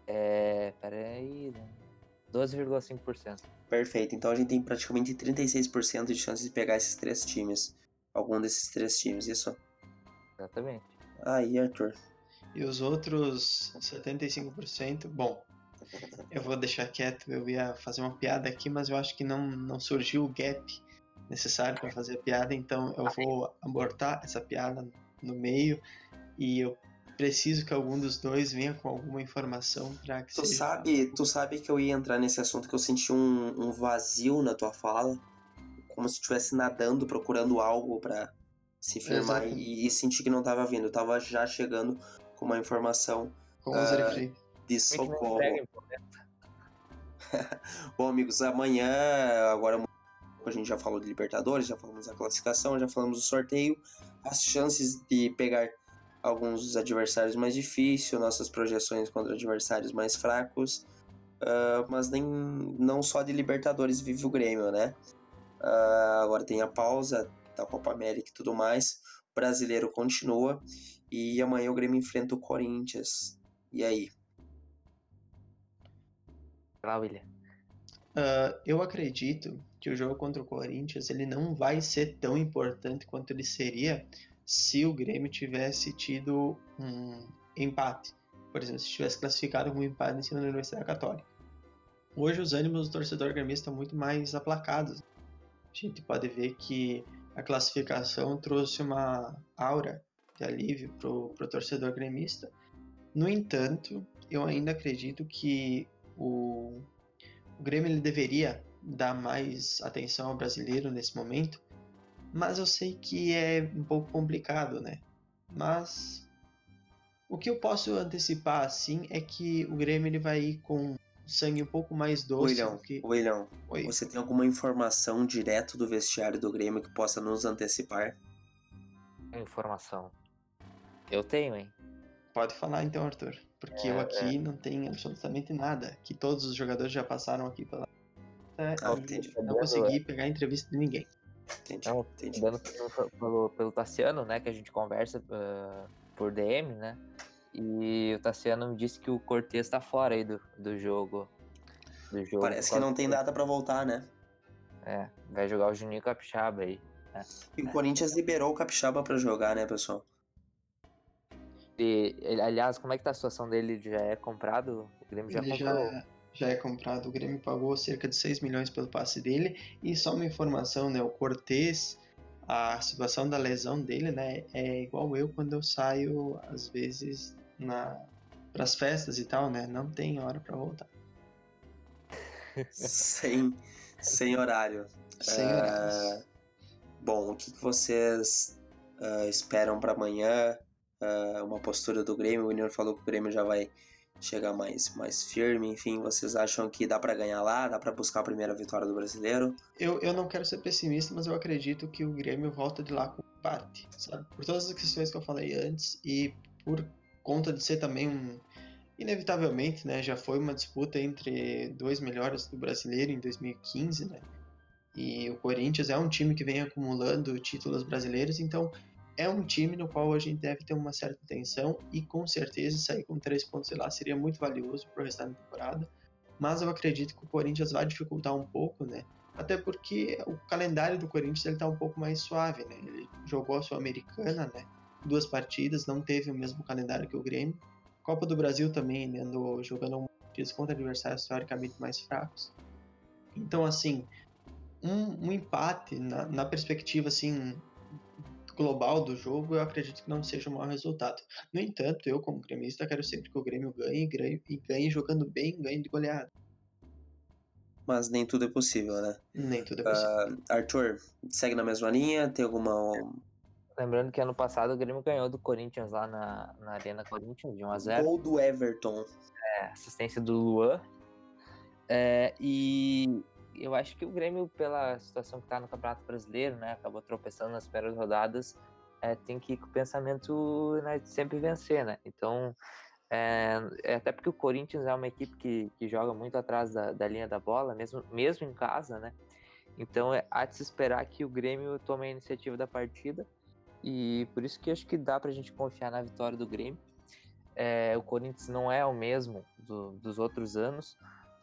B: É, peraí, 12,5%.
A: Perfeito, então a gente tem praticamente 36% de chance de pegar esses três times. Algum desses três times, isso?
B: Exatamente.
A: Aí, Arthur.
C: E os outros 75%, bom, eu vou deixar quieto, eu ia fazer uma piada aqui, mas eu acho que não, não surgiu o gap necessário para fazer a piada, então eu vou abortar essa piada no meio e eu preciso que algum dos dois venha com alguma informação para que
A: tu
C: seja...
A: sabe tu sabe que eu ia entrar nesse assunto que eu senti um, um vazio na tua fala como se estivesse nadando procurando algo para se firmar e, e sentir que não estava vindo. Eu tava já chegando com uma informação uh, de socorro bom amigos amanhã agora a gente já falou de Libertadores, já falamos da classificação, já falamos do sorteio, as chances de pegar alguns adversários mais difíceis, nossas projeções contra adversários mais fracos, uh, mas nem não só de Libertadores vive o Grêmio, né? Uh, agora tem a pausa da Copa América e tudo mais, o brasileiro continua e amanhã o Grêmio enfrenta o Corinthians. E aí?
B: Fala, William.
C: Uh, eu acredito que o jogo contra o Corinthians ele não vai ser tão importante quanto ele seria se o Grêmio tivesse tido um empate. Por exemplo, se tivesse classificado com um empate em cima da Universidade Católica. Hoje os ânimos do torcedor gremista estão muito mais aplacados. A gente pode ver que a classificação trouxe uma aura de alívio para o torcedor gremista. No entanto, eu ainda acredito que o o Grêmio ele deveria dar mais atenção ao brasileiro nesse momento, mas eu sei que é um pouco complicado, né? Mas o que eu posso antecipar assim é que o Grêmio ele vai ir com sangue um pouco mais doce.
A: William,
C: que...
A: William Oi. você tem alguma informação direto do vestiário do Grêmio que possa nos antecipar?
B: Informação. Eu tenho, hein?
C: Pode falar então, Arthur. Porque é, eu aqui é. não tenho absolutamente nada. Que todos os jogadores já passaram aqui pela. É, ah. Não consegui pegar entrevista de ninguém.
B: Entendi. Não, entendi. Dando pelo, pelo, pelo Tassiano, né? Que a gente conversa uh, por DM, né? E o Tassiano me disse que o Cortez tá fora aí do, do jogo. Do jogo
A: Parece que não tem data para voltar, né?
B: É, vai jogar o Juninho Capixaba aí. Né?
A: E o Corinthians liberou o Capixaba para jogar, né, pessoal?
B: E, aliás, como é que tá a situação dele? Já é comprado? O Grêmio já
C: ele
B: comprou?
C: Já, já é comprado. O Grêmio pagou cerca de 6 milhões pelo passe dele. E só uma informação, né? O Cortez, a situação da lesão dele, né? É igual eu quando eu saio, às vezes, na para as festas e tal, né? Não tem hora para voltar.
A: sem, sem horário.
C: Sem uh,
A: Bom, o que, que vocês uh, esperam para amanhã? Uh, uma postura do Grêmio. O Junior falou que o Grêmio já vai chegar mais, mais firme. Enfim, vocês acham que dá para ganhar lá? Dá para buscar a primeira vitória do brasileiro?
C: Eu, eu não quero ser pessimista, mas eu acredito que o Grêmio volta de lá com empate, sabe? Por todas as questões que eu falei antes e por conta de ser também um. Inevitavelmente, né? Já foi uma disputa entre dois melhores do brasileiro em 2015, né? E o Corinthians é um time que vem acumulando títulos brasileiros, então é um time no qual a gente deve ter uma certa atenção e com certeza sair com três pontos lá seria muito valioso para o restante da temporada. Mas eu acredito que o Corinthians vai dificultar um pouco, né? Até porque o calendário do Corinthians ele tá um pouco mais suave, né? Ele jogou a Sul-Americana, né? Duas partidas, não teve o mesmo calendário que o Grêmio. Copa do Brasil também, né? andou jogando partidas contra adversários teoricamente mais fracos. Então, assim, um, um empate na, na perspectiva, assim, global do jogo, eu acredito que não seja um mau resultado. No entanto, eu, como gremista, quero sempre que o Grêmio ganhe e ganhe jogando bem, ganhe de goleada.
A: Mas nem tudo é possível, né?
C: Nem tudo é possível. Uh,
A: Arthur, segue na mesma linha? Tem alguma.
B: Lembrando que ano passado o Grêmio ganhou do Corinthians lá na, na Arena Corinthians de 1x0.
A: Gol do Everton.
B: É, assistência do Luan. É, e eu acho que o Grêmio, pela situação que está no Campeonato Brasileiro, né, acabou tropeçando nas primeiras rodadas, é, tem que ir com o pensamento né, de sempre vencer, né? Então, é, é, até porque o Corinthians é uma equipe que, que joga muito atrás da, da linha da bola, mesmo, mesmo em casa, né? Então, é, há de se esperar que o Grêmio tome a iniciativa da partida e por isso que acho que dá para a gente confiar na vitória do Grêmio. É, o Corinthians não é o mesmo do, dos outros anos,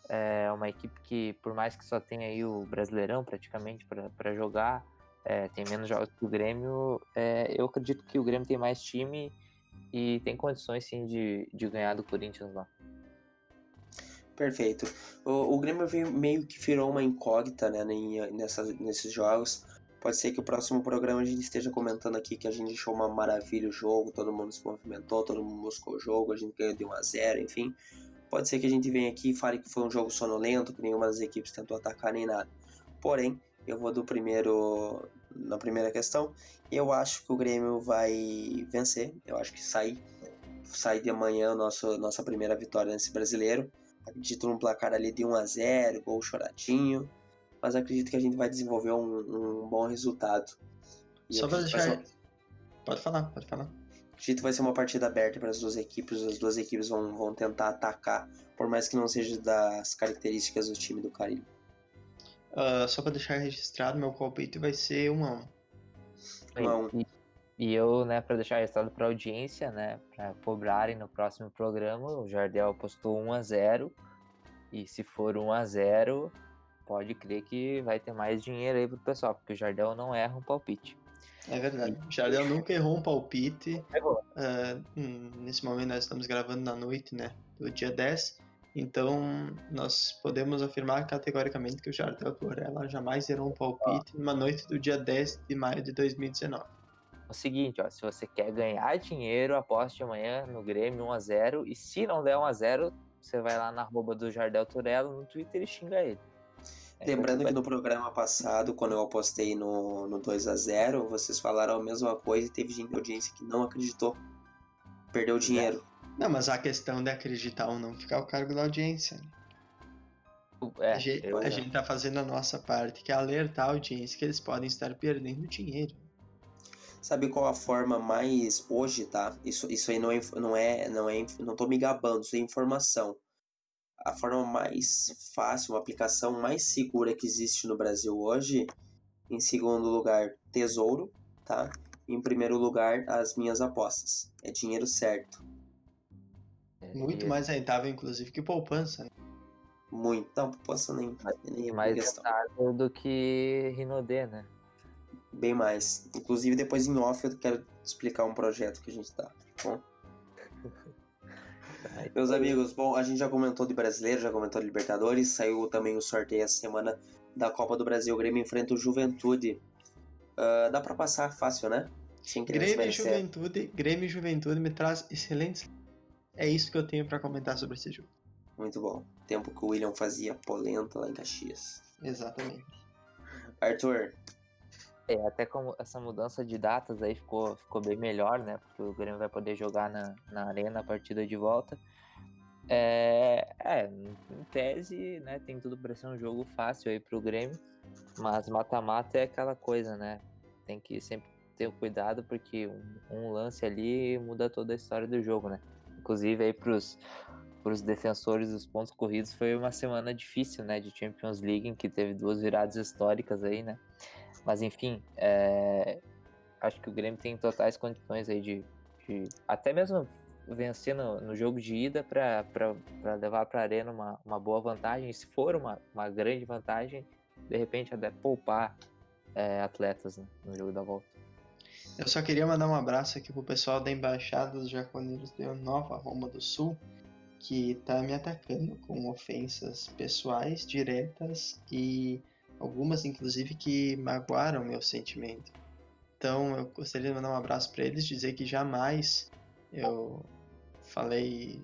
B: é uma equipe que, por mais que só tenha aí o Brasileirão praticamente para jogar, é, tem menos jogos que o Grêmio, é, eu acredito que o Grêmio tem mais time e tem condições sim de, de ganhar do Corinthians lá.
A: Perfeito. O, o Grêmio meio que virou uma incógnita né, nessa, nesses jogos. Pode ser que o próximo programa a gente esteja comentando aqui que a gente achou uma maravilha o jogo, todo mundo se movimentou, todo mundo buscou o jogo, a gente ganhou de 1 a 0 enfim. Pode ser que a gente venha aqui e fale que foi um jogo sonolento, que nenhuma das equipes tentou atacar nem nada. Porém, eu vou do primeiro na primeira questão. Eu acho que o Grêmio vai vencer. Eu acho que sai sai de amanhã nosso, nossa primeira vitória nesse brasileiro. Acredito num placar ali de 1 a 0 gol choradinho. Mas acredito que a gente vai desenvolver um, um bom resultado.
C: E Só pra deixar. Pode falar, pode falar.
A: Acredito que vai ser uma partida aberta para as duas equipes. As duas equipes vão, vão tentar atacar, por mais que não seja das características do time do Carilho.
C: Uh, só para deixar registrado, meu palpite vai ser 1 a
B: 1. 1 a 1. E, e eu, né, para deixar registrado para audiência, né, para cobrarem no próximo programa, o Jardel apostou 1 a 0 e se for 1 a 0 pode crer que vai ter mais dinheiro aí pro pessoal, porque o Jardel não erra um palpite.
C: É verdade. O Jardel nunca errou um palpite. Errou. Uh, nesse momento nós estamos gravando na noite, né? Do dia 10. Então, nós podemos afirmar categoricamente que o Jardel Torella jamais errou um palpite numa noite do dia 10 de maio de 2019.
B: É o seguinte, ó, se você quer ganhar dinheiro, aposte amanhã no Grêmio 1x0. E se não der 1x0, você vai lá na arroba do Jardel Torella no Twitter e xinga ele.
A: É Lembrando que no programa passado, quando eu apostei no, no 2 a 0 vocês falaram a mesma coisa e teve gente da audiência que não acreditou. Perdeu dinheiro.
C: Não, mas a questão de acreditar ou não ficar ao cargo da audiência. Né? É, a, gente, a gente tá fazendo a nossa parte, que é alertar a audiência que eles podem estar perdendo dinheiro.
A: Sabe qual a forma mais hoje, tá? Isso, isso aí não é, não é, não é, não tô me gabando, isso é informação a forma mais fácil, uma aplicação mais segura que existe no Brasil hoje. Em segundo lugar, tesouro, tá? Em primeiro lugar, as minhas apostas. É dinheiro certo.
C: É, Muito mais rentável, inclusive, que poupança. Né?
A: Muito. Não, poupança nem,
B: nem mais rentável do que Rinodê, né?
A: Bem mais. Inclusive, depois em off eu quero explicar um projeto que a gente tá. tá bom? Meus amigos, bom, a gente já comentou de brasileiro, já comentou de Libertadores, saiu também o sorteio essa semana da Copa do Brasil. O Grêmio enfrenta o Juventude. Uh, dá para passar fácil, né?
C: Sem Grêmio e Juventude, Grêmio e Juventude me traz excelentes. É isso que eu tenho para comentar sobre esse jogo.
A: Muito bom. Tempo que o William fazia polenta lá em Caxias.
C: Exatamente.
A: Arthur.
B: É, até como essa mudança de datas aí ficou, ficou bem melhor, né? Porque o Grêmio vai poder jogar na, na arena a partida de volta. É, é, em tese, né, tem tudo para ser um jogo fácil aí pro Grêmio, mas mata-mata é aquela coisa, né? Tem que sempre ter cuidado porque um, um, lance ali muda toda a história do jogo, né? Inclusive aí pros, pros defensores dos pontos corridos foi uma semana difícil, né, de Champions League, em que teve duas viradas históricas aí, né? Mas enfim, é, acho que o Grêmio tem totais condições aí de, de até mesmo vencer no, no jogo de ida para levar para a arena uma, uma boa vantagem. Se for uma, uma grande vantagem, de repente até poupar é, atletas né, no jogo da volta.
C: Eu só queria mandar um abraço aqui pro pessoal da Embaixada dos Jaconeiros de Nova Roma do Sul, que tá me atacando com ofensas pessoais diretas e algumas inclusive que magoaram meu sentimento. Então eu gostaria de mandar um abraço para eles, dizer que jamais eu falei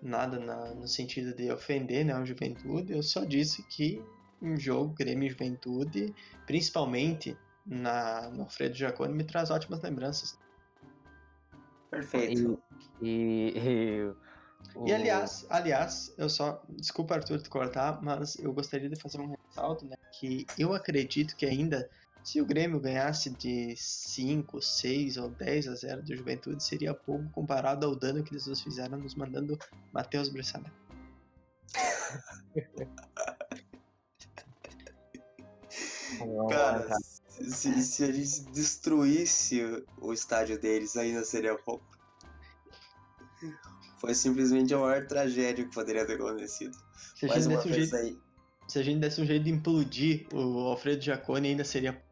C: nada na, no sentido de ofender né, a juventude, eu só disse que um jogo Grêmio Juventude, principalmente na, no Alfredo Jaconi, me traz ótimas lembranças.
A: Perfeito.
B: E, e, e
C: E aliás, aliás, eu só. Desculpa, Arthur, te cortar, mas eu gostaria de fazer um ressalto, né? Que eu acredito que ainda, se o Grêmio ganhasse de 5, 6 ou 10 a 0 do Juventude, seria pouco comparado ao dano que eles nos fizeram nos mandando Matheus Bressanel.
A: Cara, se, se a gente destruísse o estádio deles, ainda seria pouco. Foi simplesmente a maior tragédia que poderia ter acontecido.
C: Se a
A: Mais
C: gente
A: uma
C: desse um
A: vez
C: jeito,
A: aí,
C: se a gente desse um jeito de implodir o Alfredo Jaconi, ainda seria.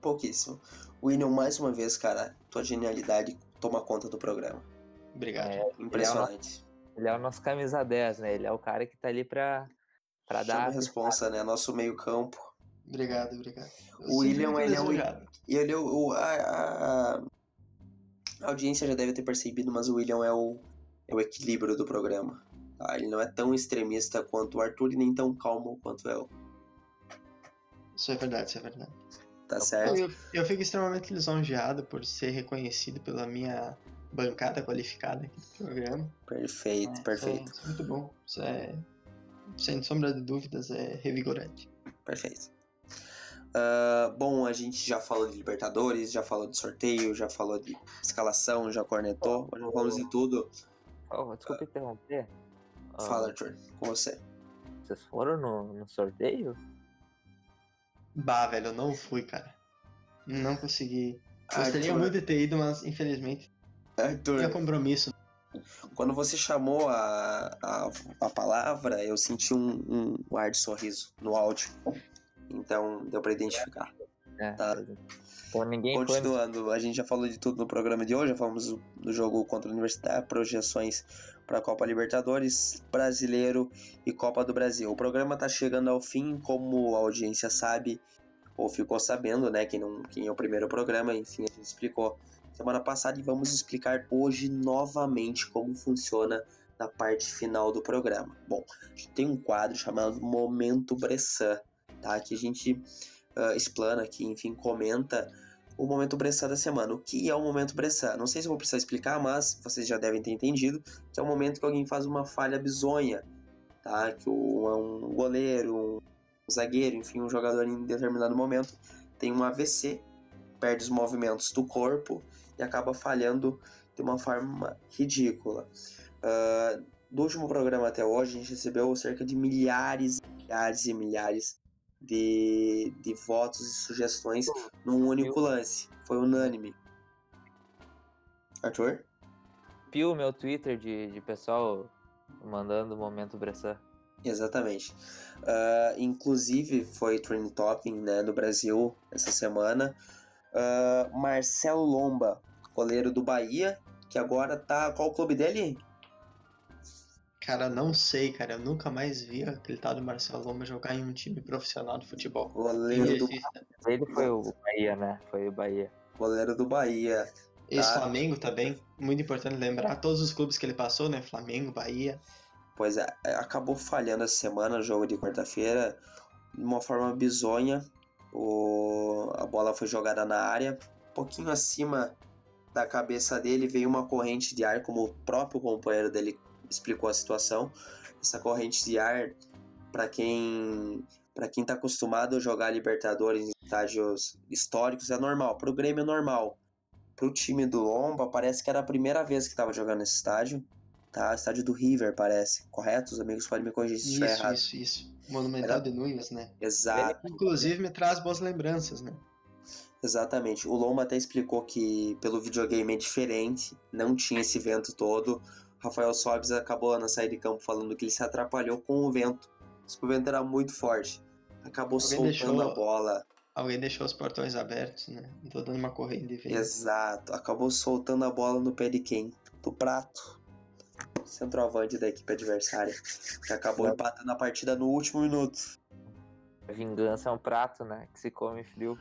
A: pouquíssimo. William, mais uma vez, cara, tua genialidade toma conta do programa.
C: Obrigado.
B: É,
A: Impressionante.
B: Ele é o nosso camisa 10, né? Ele é o cara que tá ali pra, pra
A: Chama
B: dar.
A: a responsa, né? Nosso meio campo.
C: Obrigado, obrigado. Eu
A: O William, ele é o-. E ele, o, a, a- a audiência já deve ter percebido, mas o William é o, é o equilíbrio do programa. tá? Ele não é tão extremista quanto o Arthur e nem tão calmo quanto eu.
C: Isso é verdade, isso é verdade.
A: Tá certo?
C: Eu, eu fico extremamente lisonjeado por ser reconhecido pela minha bancada qualificada aqui do programa.
A: Perfeito, perfeito,
C: Isso é, isso é muito bom. Isso é, sem sombra de dúvidas, é revigorante.
A: perfeito. Ah, bom, a gente já falou de Libertadores, já falou de sorteio, já falou de escalação, já cornetou, já falamos de tudo.
B: Oh, desculpa interromper. Ah,
A: Fala, Arthur, com você.
B: Vocês foram no, no sorteio?
C: Bah, velho, eu não fui, cara. Não consegui. Gostaria
A: Arthur,
C: muito de ter ido, mas infelizmente
A: Arthur,
C: tinha compromisso.
A: Quando você chamou a, a, a palavra, eu senti um, um ar de sorriso no áudio. Então deu pra identificar.
B: É,
A: Tá.
B: exemplo. Então ninguém
A: Continuando, a gente já falou de tudo no programa de hoje, já falamos do, jogo contra a Universidade, projeções para a Copa Libertadores, Brasileiro e Copa do Brasil. O programa tá chegando ao fim, como a audiência sabe, ou ficou sabendo, né? Quem, não, quem é o primeiro programa, enfim, a gente explicou semana passada e vamos explicar hoje novamente como funciona na parte final do programa. Bom, a gente tem um quadro chamado Momento Bressan, tá? Que a gente ah, explana aqui, enfim, comenta o Momento Bressan da semana. O que é o Momento Bressan? Não sei se eu vou precisar explicar, mas vocês já devem ter entendido que é o momento que alguém faz uma falha bizonha, tá? Que o- um goleiro, um zagueiro, enfim, um jogador em determinado momento tem um AVC, perde os movimentos do corpo e acaba falhando de uma forma ridícula. Ah, do último programa até hoje, a gente recebeu cerca de milhares, milhares e milhares de, de votos e sugestões num único lance. Foi unânime. Arthur?
B: Pio meu Twitter de, de pessoal mandando o momento Bressan.
A: Exatamente. Ah, inclusive foi trending topping né, no Brasil essa semana. Ah, Marcelo Lomba, goleiro do Bahia, que agora tá. Qual o clube dele?
C: Cara, não sei, cara. Eu nunca mais vi aquele tal do Marcelo Lomba jogar em um time profissional de futebol.
A: Goleiro do,
B: Ele foi o Bahia, né? Foi o Bahia.
A: goleiro do Bahia.
C: Esse
A: Tá.
C: Flamengo também, muito importante lembrar, todos os clubes que ele passou, né? Flamengo, Bahia.
A: Pois é, é, acabou falhando essa semana, jogo de quarta-feira, de uma forma bizonha. O, a bola foi jogada na área, um pouquinho acima da cabeça dele veio uma corrente de ar, como o próprio companheiro dele explicou a situação. Essa corrente de ar, para quem para quem tá acostumado a jogar Libertadores em estádios históricos, é normal. Pro Grêmio é normal. Pro time do Lomba, parece que era a primeira vez que tava jogando nesse estádio tá? Estádio do River, parece. Correto? Os amigos podem me corrigir se estiver
C: Isso,
A: errado.
C: isso, isso. Monumental de Nunes, né?
A: Exato,
C: Inclusive me traz boas lembranças, né?
A: exatamente. O Lomba até explicou que pelo videogame é diferente, não tinha esse vento todo. Rafael Sobis acabou na saída de campo falando que ele se atrapalhou com o vento. O vento era muito forte. Acabou
C: Alguém
A: soltando
C: deixou-
A: a bola.
C: Alguém deixou os portões abertos, né? Tô dando uma corrente de vento.
A: Exato. Acabou soltando a bola no pé de quem? Do prato. Centroavante da equipe adversária. Que acabou
B: É.
A: empatando a partida no último minuto.
B: A vingança é um prato, né? Que se come frio.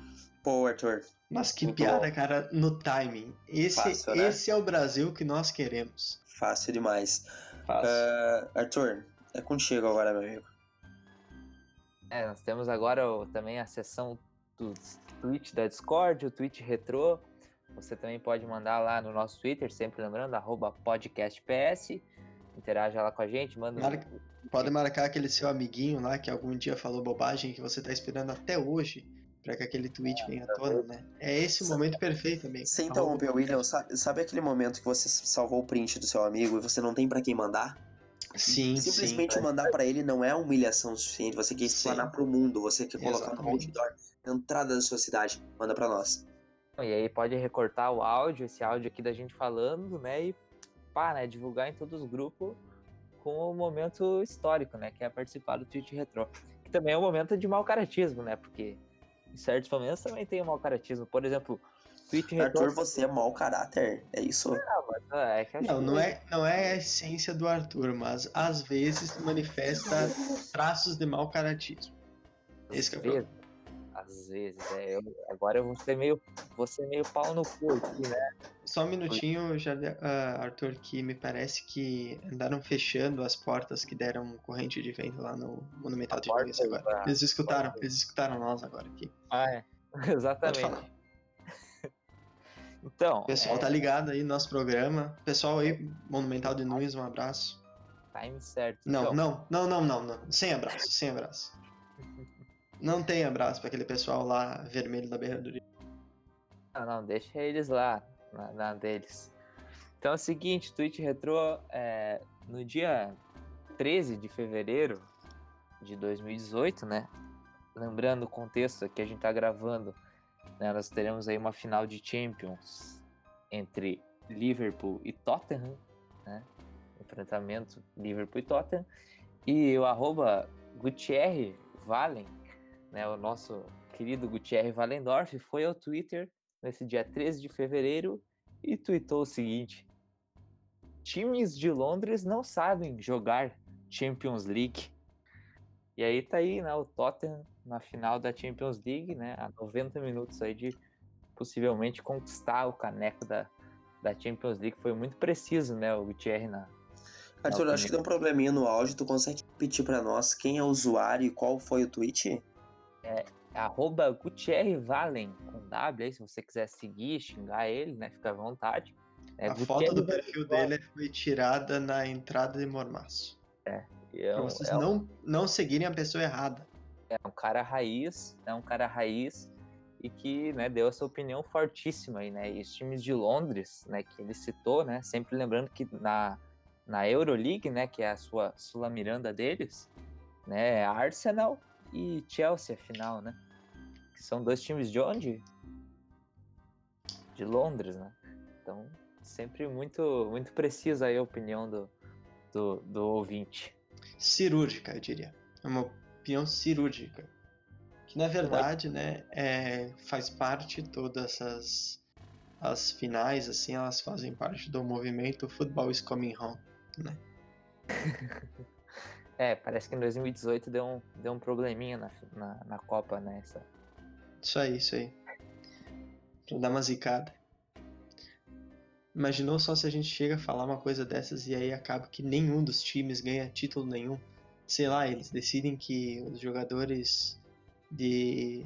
A: Pô, Arthur,
C: Mas que
A: Muito
C: piada, cara, no timing. Esse,
A: Fácil, né?
C: esse é o Brasil que nós queremos.
A: fácil demais.
C: Fácil.
A: Ah, Arthur, é contigo agora, meu amigo.
B: É, nós temos agora o- também a seção do tweet da Discord, o tweet retrô. Você também pode mandar lá no nosso Twitter, sempre lembrando, arroba podcastps. interaja lá com a gente, manda.
C: Marca, pode marcar aquele seu amiguinho lá que algum dia falou bobagem que você tá esperando até hoje para que aquele tweet venha à tona, né? É esse o momento perfeito, amigo.
A: Sem interromper, William, sabe, sabe aquele momento que você salvou o print do seu amigo e você não tem para quem mandar?
C: Sim,
A: Simplesmente
C: sim.
A: mandar para ele não é humilhação suficiente. Você quer explanar
C: Sim.
A: pro mundo, você quer colocar no outdoor, na entrada da sua cidade. Manda para nós.
B: E aí pode recortar o áudio, esse áudio aqui da gente falando, né? E pá, né? Divulgar em todos os grupos com o momento histórico, né? Que é participar do Twitch Retro. Que também é um momento de mau caratismo, né? Porque em certos momentos também tem o mau caratismo. Por exemplo, Twitch.
A: Arthur, você é mau caráter. É isso?
B: É que eu acho
C: Não,
B: que-
C: não é, não é a essência do Arthur, mas às vezes se manifesta traços de mau caratismo. Esse que é o problema.
B: Às vezes, é. Eu, agora eu vou ser meio. Vou ser meio pau no cu aqui, né?
C: Só um minutinho, já, ah, Arthur, que me parece que andaram fechando as portas que deram corrente de vento lá no Monumental de Nunes agora.
B: da-
C: Eles escutaram, eles escutaram nós agora aqui.
B: Ah, é. Exatamente. Então,
C: O pessoal
B: é,
C: tá ligado aí no nosso programa. Pessoal aí, Monumental de Nunes, um abraço.
B: time certo.
C: Não,
B: Então,
C: não, não, não, não, não. Sem abraço, sem abraço. Não tem abraço pra aquele pessoal lá vermelho da berraduria.
B: Não, não, deixa eles lá, na, na deles. Então é o seguinte, Twitch Retro, é, no dia 13 de fevereiro de 2018, né? Lembrando o contexto que a gente tá gravando, né, nós teremos aí uma final de Champions entre Liverpool e Tottenham, né? Enfrentamento Liverpool e Tottenham. E o arroba Gutierre Valen, né, o nosso querido Gutierre Valendorf, foi ao Twitter nesse dia 13 de fevereiro e tweetou o seguinte: Times de Londres não sabem jogar Champions League. E aí tá aí, né, o Tottenham na final da Champions League, né, a 90 minutos aí de possivelmente conquistar o caneco da, da Champions League. Foi muito preciso, né, o Gutierre na,
A: Arthur, acho que tem um probleminha no áudio. Tu consegue repetir pra nós quem é o usuário e qual foi o tweet?
B: Arroba Gutierre Valen, com W, aí se você quiser seguir, xingar ele, né, fica à vontade. É,
C: A foto
B: Gutierre
C: do perfil dele foi tirada na entrada de Mormaço.
B: é
C: Pra
B: um,
C: vocês
B: é
C: não, não seguirem a pessoa errada.
B: é um cara raiz, é um cara raiz e que, né, deu essa opinião fortíssima aí, né? E os times de Londres, né, que ele citou, né, sempre lembrando que na na Euroleague, né, que é a sua Sula Miranda deles, né, é Arsenal e Chelsea a final, né? Que são dois times de onde? De Londres, né? Então, sempre muito muito precisa aí a opinião do, do, do ouvinte.
C: Cirúrgica, eu diria. É uma opinião cirúrgica. Que na verdade, né, é, faz parte todas essas as finais, assim, elas fazem parte do movimento Football is Coming Home.
B: É, parece que em 2018 deu um, deu um probleminha na, na, na Copa, né? Essa,
C: Isso aí, isso aí. Pra dar uma zicada. Imaginou só se a gente chega a falar uma coisa dessas e aí acaba que nenhum dos times ganha título nenhum. Sei lá, eles decidem que os jogadores de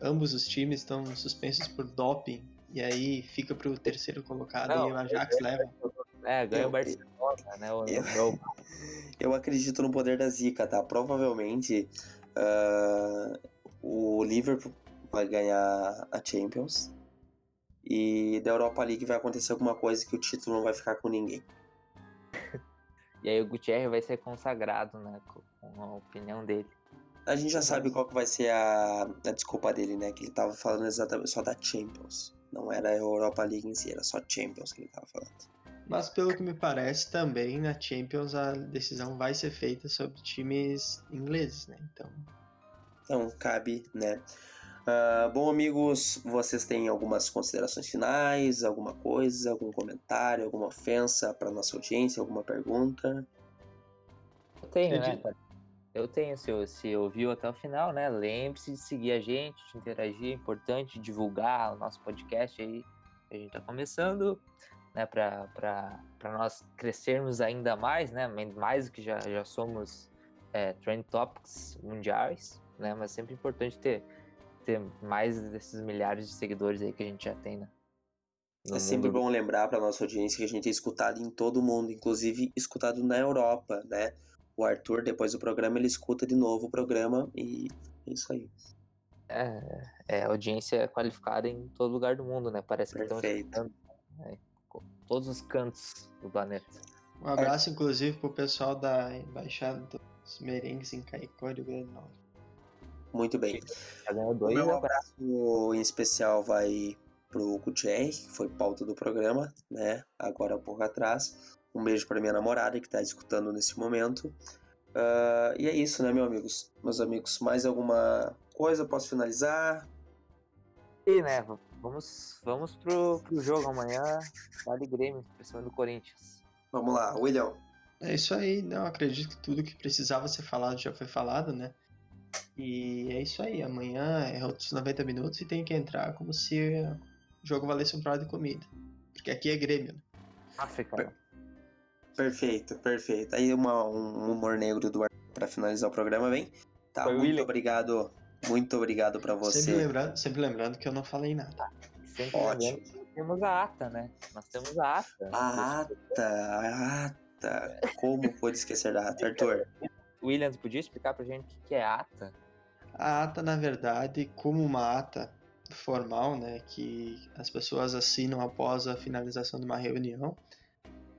C: ambos os times estão suspensos por doping e aí fica pro terceiro colocado
B: Não,
C: e o Ajax leva.
B: É, ganhou
A: Eu-
B: o Barcelona, né? O,
A: eu- Eu acredito no poder da zica, tá? Provavelmente ah, o Liverpool vai ganhar a Champions. E da Europa League vai acontecer alguma coisa que o título não vai ficar com ninguém.
B: E aí o Gutierrez vai ser consagrado, né? Com, com a opinião dele.
A: A gente já sabe qual que vai ser a, a desculpa dele, né? Que ele tava falando exatamente só da Champions. Não era a Europa League em si, era só Champions que ele tava falando.
C: Mas pelo que me parece, também na Champions a decisão vai ser feita sobre times ingleses, né? Então,
A: Então, cabe, né? Ah, bom, amigos, vocês têm algumas considerações finais, alguma coisa, algum comentário, alguma ofensa para nossa audiência, alguma pergunta?
B: Eu tenho,
C: Eu
B: né? Eu tenho, se, se ouviu até o final, né? Lembre-se de seguir a gente, de interagir, é importante divulgar o nosso podcast aí, a gente tá começando, né? Pra nós crescermos ainda mais, né? Mais do que já, já somos é, Trend Topics mundiais, né? Mas sempre importante ter, ter mais desses milhares de seguidores aí que a gente já tem, né?
A: é sempre bom lembrar para nossa audiência que a gente é escutado em todo o mundo, inclusive escutado na Europa, né? O Arthur, depois do programa, ele escuta de novo o programa e é isso aí.
B: É, é audiência qualificada em todo lugar do mundo, né? Parece
A: Perfeito. que estão escutando
B: né? Todos os cantos do planeta.
C: Um abraço, inclusive, pro pessoal da Embaixada dos Merengues em Caicó, Rio Grande do Norte.
A: Muito bem.
B: O
A: meu abraço em especial vai pro Gutierrez, que foi pauta do programa, né? Agora há pouco atrás. Um beijo para minha namorada que está escutando nesse momento. Uh, e é isso, né, meus amigos? Meus amigos, mais alguma coisa? Posso finalizar?
B: E, né, vamos, vamos pro, pro jogo amanhã. Vale Grêmio, pressão do Corinthians.
A: Vamos lá, William.
C: É isso aí, não, acredito que tudo que precisava ser falado já foi falado, né? E é isso aí, amanhã é outros 90 minutos e tem que entrar como se o jogo valesse um prato de comida. Porque aqui é Grêmio. Né?
B: África. Per
A: perfeito, perfeito. Aí uma, um humor negro do para finalizar o programa, bem. Tá, Foi muito William. obrigado. Muito obrigado para você.
C: Sempre lembrando, sempre lembrando que eu não falei nada.
B: Sempre Ótimo. Temos a ata, né? Nós temos a ata.
A: A ata, a ata. Como pode esquecer da ata, Arthur?
B: Williams, podia explicar pra gente o que é ata?
C: A ata, na verdade, como uma ata formal, né, que as pessoas assinam após a finalização de uma reunião,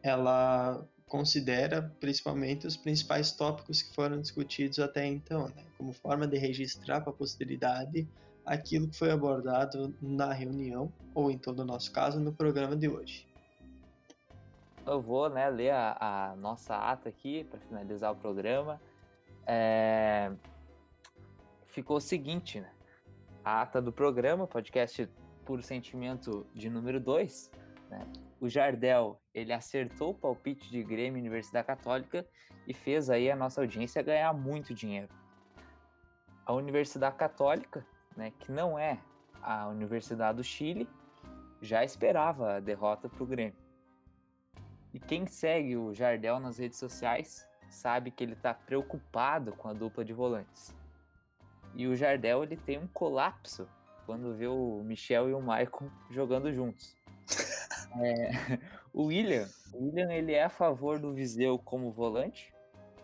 C: ela considera principalmente os principais tópicos que foram discutidos até então, né, como forma de registrar para a posteridade aquilo que foi abordado na reunião, ou em todo o nosso caso, no programa de hoje.
B: Eu vou né, ler a, a nossa ata aqui para finalizar o programa. É... Ficou o seguinte, né? a ata do programa, podcast Puro Sentimento de número 2, né? O Jardel ele acertou o palpite de Grêmio Universidade Católica e fez aí a nossa audiência ganhar muito dinheiro. A Universidade Católica, né, que não é a Universidade do Chile, já esperava a derrota para o Grêmio. E quem segue o Jardel nas redes sociais sabe que ele está preocupado com a dupla de volantes. E o Jardel ele tem um colapso quando vê o Michel e o Maicon jogando juntos. É, o William, o William ele é a favor do Viseu como volante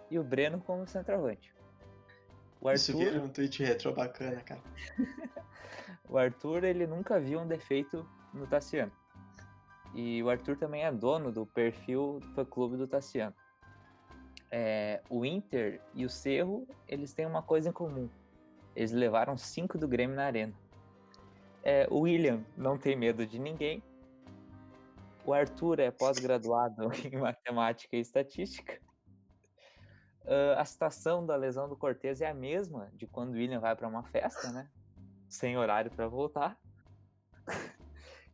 B: e o Breno como centroavante.
C: O Arthur, Isso é um tweet retro bacana, cara.
B: o Arthur ele nunca viu um defeito no Tassiano. E o Arthur também é dono do perfil do fã-clube do Tassiano. É, o Inter e o Cerro, eles têm uma coisa em comum. Eles levaram cinco do Grêmio na arena. É, o William não tem medo de ninguém. O Arthur é pós-graduado em matemática e estatística. Uh, a situação da lesão do Cortez é a mesma de quando o William vai para uma festa, né? Sem horário para voltar.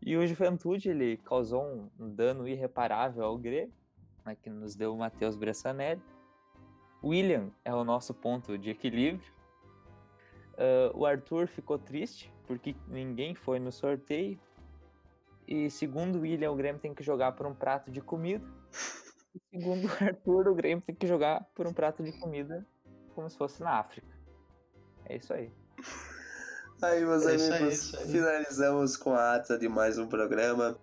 B: e o Juventude ele causou um, dano irreparável ao Grêmio, né, que nos deu o Matheus Bressanelli. William é o nosso ponto de equilíbrio. Uh, o Arthur ficou triste porque ninguém foi no sorteio. E segundo o William, o Grêmio tem que jogar por um prato de comida. E segundo o Arthur, o Grêmio tem que jogar por um prato de comida como se fosse na África. É isso aí.
A: Aí, meus é amigos, aí, finalizamos com a ata de mais um programa.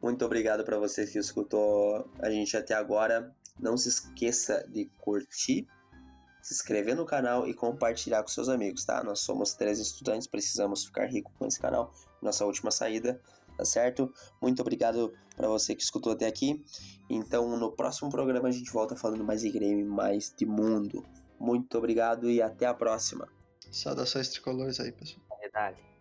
A: Muito obrigado para você que escutou a gente até agora. Não se esqueça de curtir, se inscrever no canal e compartilhar com seus amigos, tá? Nós somos três estudantes, precisamos ficar rico com esse canal. Nossa última saída, tá certo? Muito obrigado para você que escutou até aqui. Então, no próximo programa a gente volta falando mais de Grêmio, mais de mundo. Muito obrigado e até a próxima.
C: Saudações tricolores aí, pessoal.
B: Verdade.